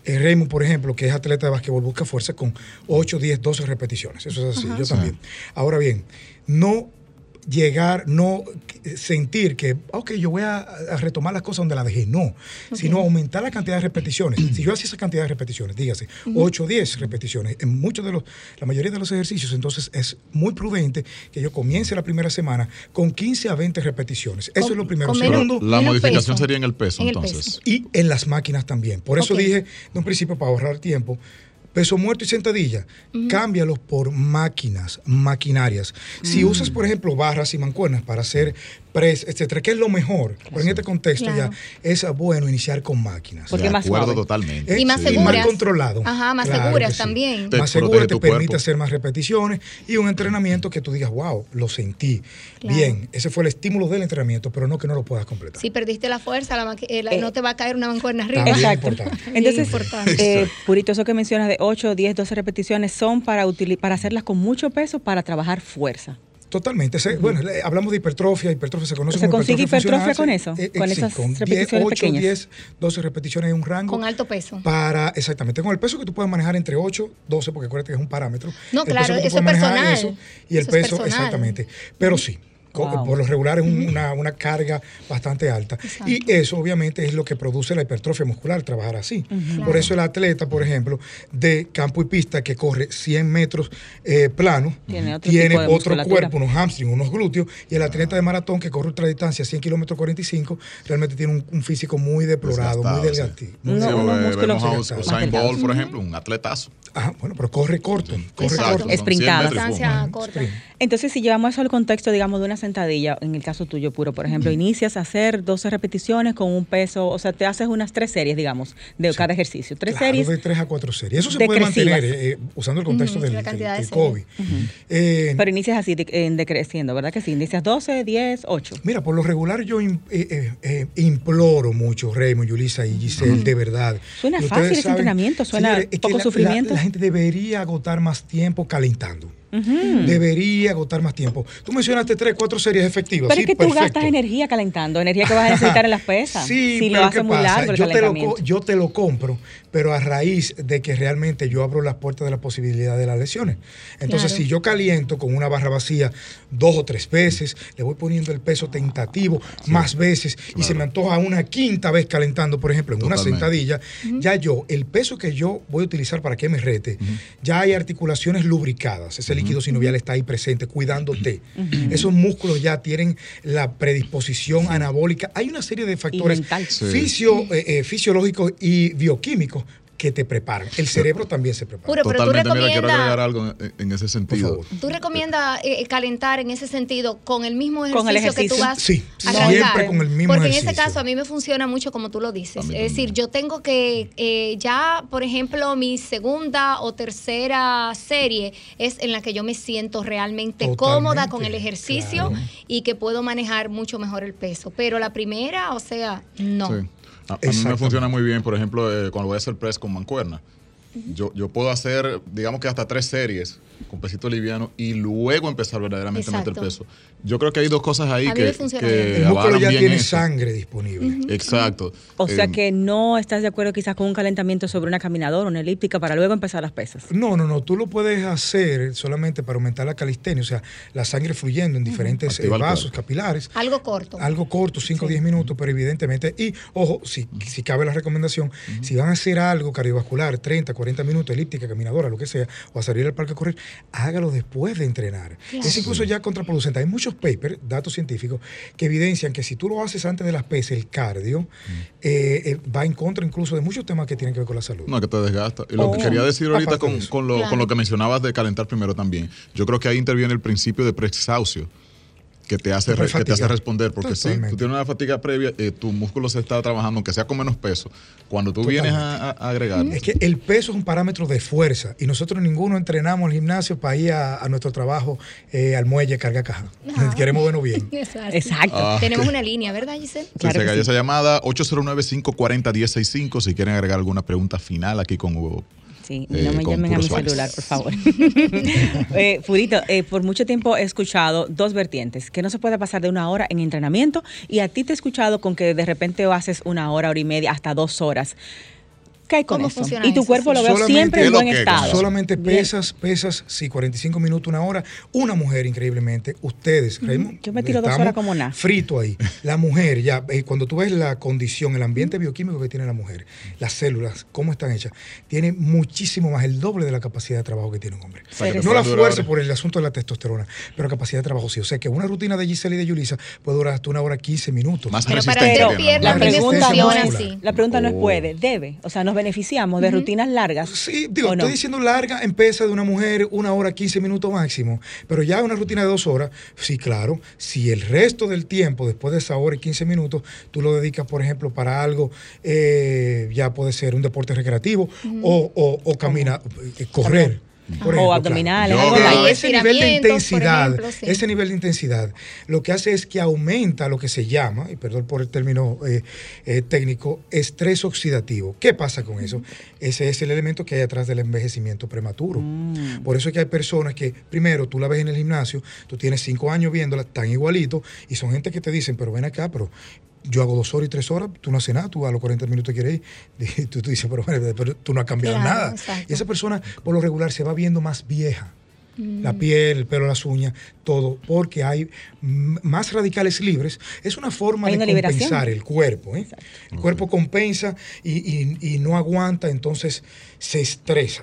Eh, Raymond, por ejemplo, que es atleta de básquetbol, busca fuerza con 8, 10, 12 repeticiones. Eso es así, yo también. Ahora bien, no llegar, no sentir que, ok, yo voy a, a retomar las cosas donde las dejé. No, sino aumentar la cantidad de repeticiones. si yo hacía esa cantidad de repeticiones, dígase, 8 o 10 repeticiones en muchos de los, la mayoría de los ejercicios, entonces es muy prudente que yo comience la primera semana con 15 a 20 repeticiones. Eso Con- es lo primero. Segundo, La modificación peso. sería en el peso, En el entonces. y en las máquinas también. Por eso dije de un principio, para ahorrar tiempo, peso muerto y sentadilla, cámbialos por máquinas, maquinarias. Si usas, por ejemplo, barras y mancuernas para hacer press, etcétera, que es lo mejor, pero en este contexto Claro. ya es bueno iniciar con máquinas. Porque de más acuerdo suave. totalmente. Eh, Y más sí, seguras. más controlado. Ajá, más Claro seguras sí. también. Te Más seguro te permite cuerpo. hacer más repeticiones y un entrenamiento que tú digas, wow, lo sentí. Claro. Bien, ese fue el estímulo del entrenamiento, pero no que no lo puedas completar. Si perdiste la fuerza, la eh, la- Eh, no te va a caer una mancuerna arriba. También Exacto. importante. Entonces, importante. eh, Purito, eso que mencionas de 8, 10, 12 repeticiones son para, para hacerlas con mucho peso para trabajar fuerza. Totalmente. Se- Bueno, le- hablamos de hipertrofia. Hipertrofia se conoce ¿Se como consigue hipertrofia con eso? Eh, eh, Con sí, esas con 10, repeticiones 8, pequeñas. 10, 12 repeticiones en un rango. Con alto peso. Para, exactamente, con el peso que tú puedes manejar entre 8, 12, porque acuérdate que es un parámetro. No, El claro, peso que tú eso es personal. eso, y el Eso es peso, exactamente. Pero sí. Wow. Por lo regular es un- una, una carga bastante alta. Exacto. Y eso obviamente es lo que produce la hipertrofia muscular, trabajar así. Por Claro. eso el atleta, por ejemplo, de campo y pista que corre 100 metros eh, plano, Tiene otro tiene tipo de otro cuerpo, unos hamstrings, unos glúteos, y el atleta de maratón que corre ultradistancia 100 kilómetros 45, realmente tiene un, un físico muy deplorado, muy delgati. sí. muy No, Sí, delgado. Usain Bolt, por ejemplo, un atletazo. Ah, bueno, pero corre corto, corre Exacto. corto. Es Son 100 brincada. metros y pum. Distancia corta. Entonces, si llevamos eso al contexto, digamos, de una sentadilla, en el caso tuyo puro, por ejemplo, inicias a hacer 12 repeticiones con un peso, o sea, te haces unas tres series, digamos, de cada ejercicio. Tres Claro, series. de 3 a 4 series. Eso se decresivas. puede mantener eh, eh, usando el contexto del, de. COVID. Eh, Pero inicias así, de- en decreciendo, ¿verdad que sí? Inicias 12, 10, 8. Mira, por lo regular yo eh, eh, eh, imploro mucho, Raymond, Yulisa y Giselle, de verdad. Suena fácil ese entrenamiento, suena señores, es que poco la- sufrimiento. La, la gente debería agotar más tiempo calentando. Debería agotar más tiempo. Tú mencionaste tres, cuatro series efectivas. Pero sí, es que tú gastas energía calentando, energía que vas a necesitar en las pesas. Sí, si pero lo haces ¿qué muy pasa? largo el yo, te lo, yo te lo compro, pero a raíz de que realmente yo abro las puertas de la posibilidad de las lesiones. Entonces, Claro. si yo caliento con una barra vacía dos o tres veces, le voy poniendo el peso tentativo más veces y se me antoja una quinta vez calentando, por ejemplo, en una sentadilla, ya yo, el peso que yo voy a utilizar para que me rete, ya hay articulaciones lubricadas, ese líquido sinovial está ahí presente, cuidándote. Esos músculos ya tienen la predisposición anabólica. Hay una serie de factores mental. Sí. fisio- eh, eh, fisiológicos y bioquímicos que te preparan. El cerebro también se prepara. Puro, pero tú Totalmente, mira, quiero agregar recomiendas, algo en, en ese Por sentido. favor. tú recomiendas eh, calentar en ese sentido con el mismo ejercicio, Con el que tú vas Sí, a siempre calentar. con el mismo Porque en ejercicio. ese caso a mí me funciona mucho como tú lo dices. Es decir, yo tengo que eh, ya, por ejemplo, mi segunda o tercera serie es en la que yo me siento realmente Totalmente, cómoda con el ejercicio claro. y que puedo manejar mucho mejor el peso. Pero la primera, o sea, no. Sí. A, a mí me funciona muy bien, por ejemplo, eh, cuando voy a hacer press con mancuerna. Yo, yo puedo hacer, digamos que hasta tres series con pesito liviano y luego empezar verdaderamente a meter peso. Yo creo que hay dos cosas ahí A que, que bien. El músculo ya bien tiene eso. sangre disponible. Exacto. O sea Eh, que no estás de acuerdo quizás con un calentamiento sobre una caminadora, una elíptica, para luego empezar las pesas. No, no, no. Tú lo puedes hacer solamente para aumentar la calistenia, o sea, la sangre fluyendo en diferentes eh, vasos capilares. Algo corto. Algo corto, 5 o 10 minutos, pero evidentemente, y ojo, si, si cabe la recomendación, si van a hacer algo cardiovascular, 30, 40 minutos, elíptica, caminadora, lo que sea, o a salir al parque a correr, hágalo después de entrenar. Claro. Es incluso ya contraproducente. Hay muchos papers, datos científicos, que evidencian que si tú lo haces antes de las pesas, el cardio, eh, eh, va en contra incluso de muchos temas que tienen que ver con la salud. No, que te desgasta. Y lo Oh. que quería decir ahorita de con, con lo, Claro. con lo que mencionabas de calentar primero también, yo creo que ahí interviene el principio de preexaucio que te hace, re- que te hace responder, porque si tú tienes una fatiga previa, eh, tu músculo se está trabajando, aunque sea con menos peso. Cuando tú vienes a, a- agregar, Es que el peso es un parámetro de fuerza y nosotros ninguno entrenamos al gimnasio para ir a, a nuestro trabajo eh, al muelle carga caja. Ajá. Queremos vernos bien. Exacto. Exacto. Ah, Tenemos una línea, ¿verdad, Giselle? Claro se cayó sí. esa llamada 809-540-1065 si quieren agregar alguna pregunta final aquí con Hugo Sí, y no me Eh, llamen a mi celular, por favor. eh, Purito, eh, por mucho tiempo he escuchado dos vertientes, que no se puede pasar de una hora en entrenamiento y a ti te he escuchado con que de repente haces una hora, hora y media, hasta dos horas. ¿Qué hay con ¿Cómo eso? funciona Y tu eso? cuerpo lo veo siempre ¿Qué en buen que? estado. Solamente pesas, pesas, sí, 45 minutos, una hora. Una mujer, increíblemente, ustedes, Raymond, Yo me tiro dos horas como nada. Frito ahí. La mujer, ya, eh, cuando tú ves la condición, el ambiente bioquímico que tiene la mujer, las células, cómo están hechas, tiene muchísimo más, el doble de la capacidad de trabajo que tiene un hombre. no la fuerza por el asunto de la testosterona, pero capacidad de trabajo sí. O sea que una rutina de Giselle y de Yulisa puede durar hasta una hora 15 minutos. Más Pero para que La no. Más pregunta, no es, la pregunta no es puede, debe. O sea, nos beneficiamos de rutinas largas. Sí, digo, estoy diciendo larga en pesa de una mujer, una hora, 15 minutos máximo. Pero ya una rutina de dos horas, sí, claro. Si el resto del tiempo, después de esa hora y 15 minutos, tú lo dedicas, por ejemplo, para algo, eh, ya puede ser un deporte recreativo o, o, o caminar, eh, correr. Por O ejemplo, abdominales, claro. Pero ese nivel de intensidad, ejemplo, sí. ese nivel de intensidad, lo que hace es que aumenta lo que se llama, y perdón por el término eh, eh, técnico, estrés oxidativo. ¿Qué pasa con eso? Ese es el elemento que hay atrás del envejecimiento prematuro. Mm. Por eso es que hay personas que, primero, tú la ves en el gimnasio, tú tienes cinco años viéndola, tan igualito, y son gente que te dicen, pero ven acá, pero yo hago dos horas y tres horas, tú no haces nada, tú a los 40 minutos quieres ir. Y tú, tú dices, pero, bueno, pero tú no has cambiado Claro, nada. exacto. Y esa persona, por lo regular, se va viendo más vieja. Mm. La piel, el pelo, las uñas, todo, porque hay mm, más radicales libres. Es una forma de liberación. compensar el cuerpo. ¿eh? El cuerpo compensa y, y- y no aguanta, entonces se estresa.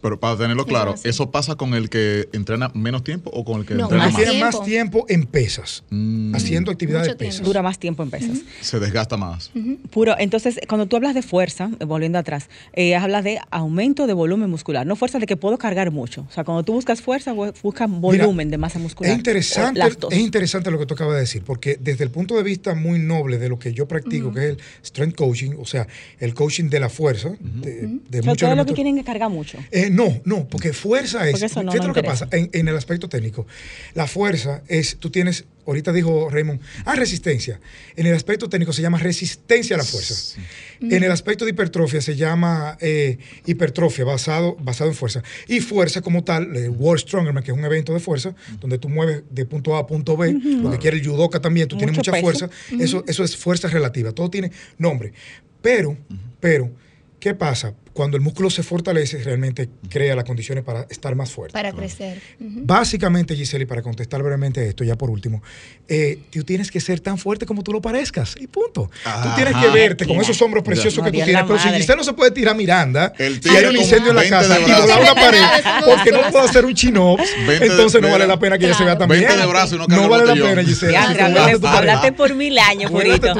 Pero para tenerlo claro, Sí. ¿eso pasa con el que entrena menos tiempo o con el que No, entrena más más? Tiene más tiempo. en pesas, Mm, haciendo actividad de pesas. Dura más tiempo en pesas. se desgasta más. Puro, entonces, cuando tú hablas de fuerza, volviendo atrás, eh, hablas de aumento de volumen muscular, no fuerza de que puedo cargar mucho. O sea, cuando tú buscas fuerza, bu- buscas volumen de masa muscular. Es interesante, es interesante lo que tú acabas de decir, porque desde el punto de vista muy noble de lo que yo practico, que es el strength coaching, o sea, el coaching de la fuerza, de, de O sea, muchos lo que quieren es cargar mucho. Eh, no, no, porque fuerza es. Porque eso no fíjate lo que pasa en, en el aspecto técnico. La fuerza es, tú tienes, ahorita dijo Raymond, ah, resistencia. En el aspecto técnico se llama resistencia a la fuerza. En el aspecto de hipertrofia se llama eh, hipertrofia, basado, basado en fuerza. Y fuerza como tal, el World Strongman, que es un evento de fuerza, donde tú mueves de punto A a punto B, lo que quiere el judoka también, tú tienes mucha peso. fuerza. Eso, eso es fuerza relativa, todo tiene nombre. Pero, pero, ¿qué pasa? Cuando el músculo se fortalece, realmente crea las condiciones para estar más fuerte. Para crecer. Básicamente, Giselle, y para contestar brevemente esto, ya por último, eh, tú tienes que ser tan fuerte como tú lo parezcas, y punto. tú tienes que verte con esos hombros preciosos No, que tú tienes. Pero si. Giselle no se puede tirar Miranda, El si hay un incendio en la 20 casa y volar brazos. una pared, porque no puedo hacer un chinops, 20 de- entonces no vale la pena que ella se vea tan 20 bien. de brazos y no vale la pena, Giselle. Hablaste, por mil años, Purito.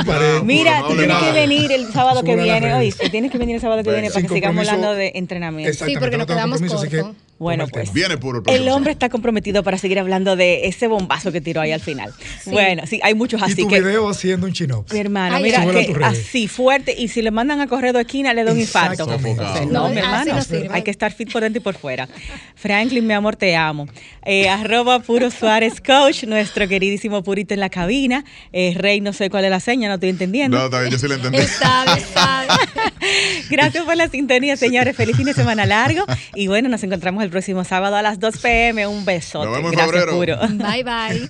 Mira, tú tienes que venir el sábado que a viene. tienes que venir el sábado que viene para que sigamos hablando de entrenamiento. Exactamente, porque no nos quedamos que cortos. Bueno, pues. Viene puro el El hombre está comprometido para seguir hablando de ese bombazo que tiró ahí al final. Bueno, sí, hay muchos Y así tu que. video haciendo un chinops. Mi hermano, Ay, mira, que así fuerte. Y si le mandan a correr de esquina, le da un infarto. No, mi hermano. no hay que estar fit por dentro y por fuera. Franklin, mi amor, te amo. Eh, arroba Puro Suárez Coach, nuestro queridísimo Purito en la cabina. Eh, Rey, no sé cuál es la seña, no estoy entendiendo. No, está bien, yo sí lo entendí. Él sabe, sabe. Gracias por la sintonía, señores. Feliz fin de semana largo. Y bueno, nos encontramos el próximo sábado a las 2 pm. Un besote. Nos vemos en Gracias, febrero. Puro. Bye, bye.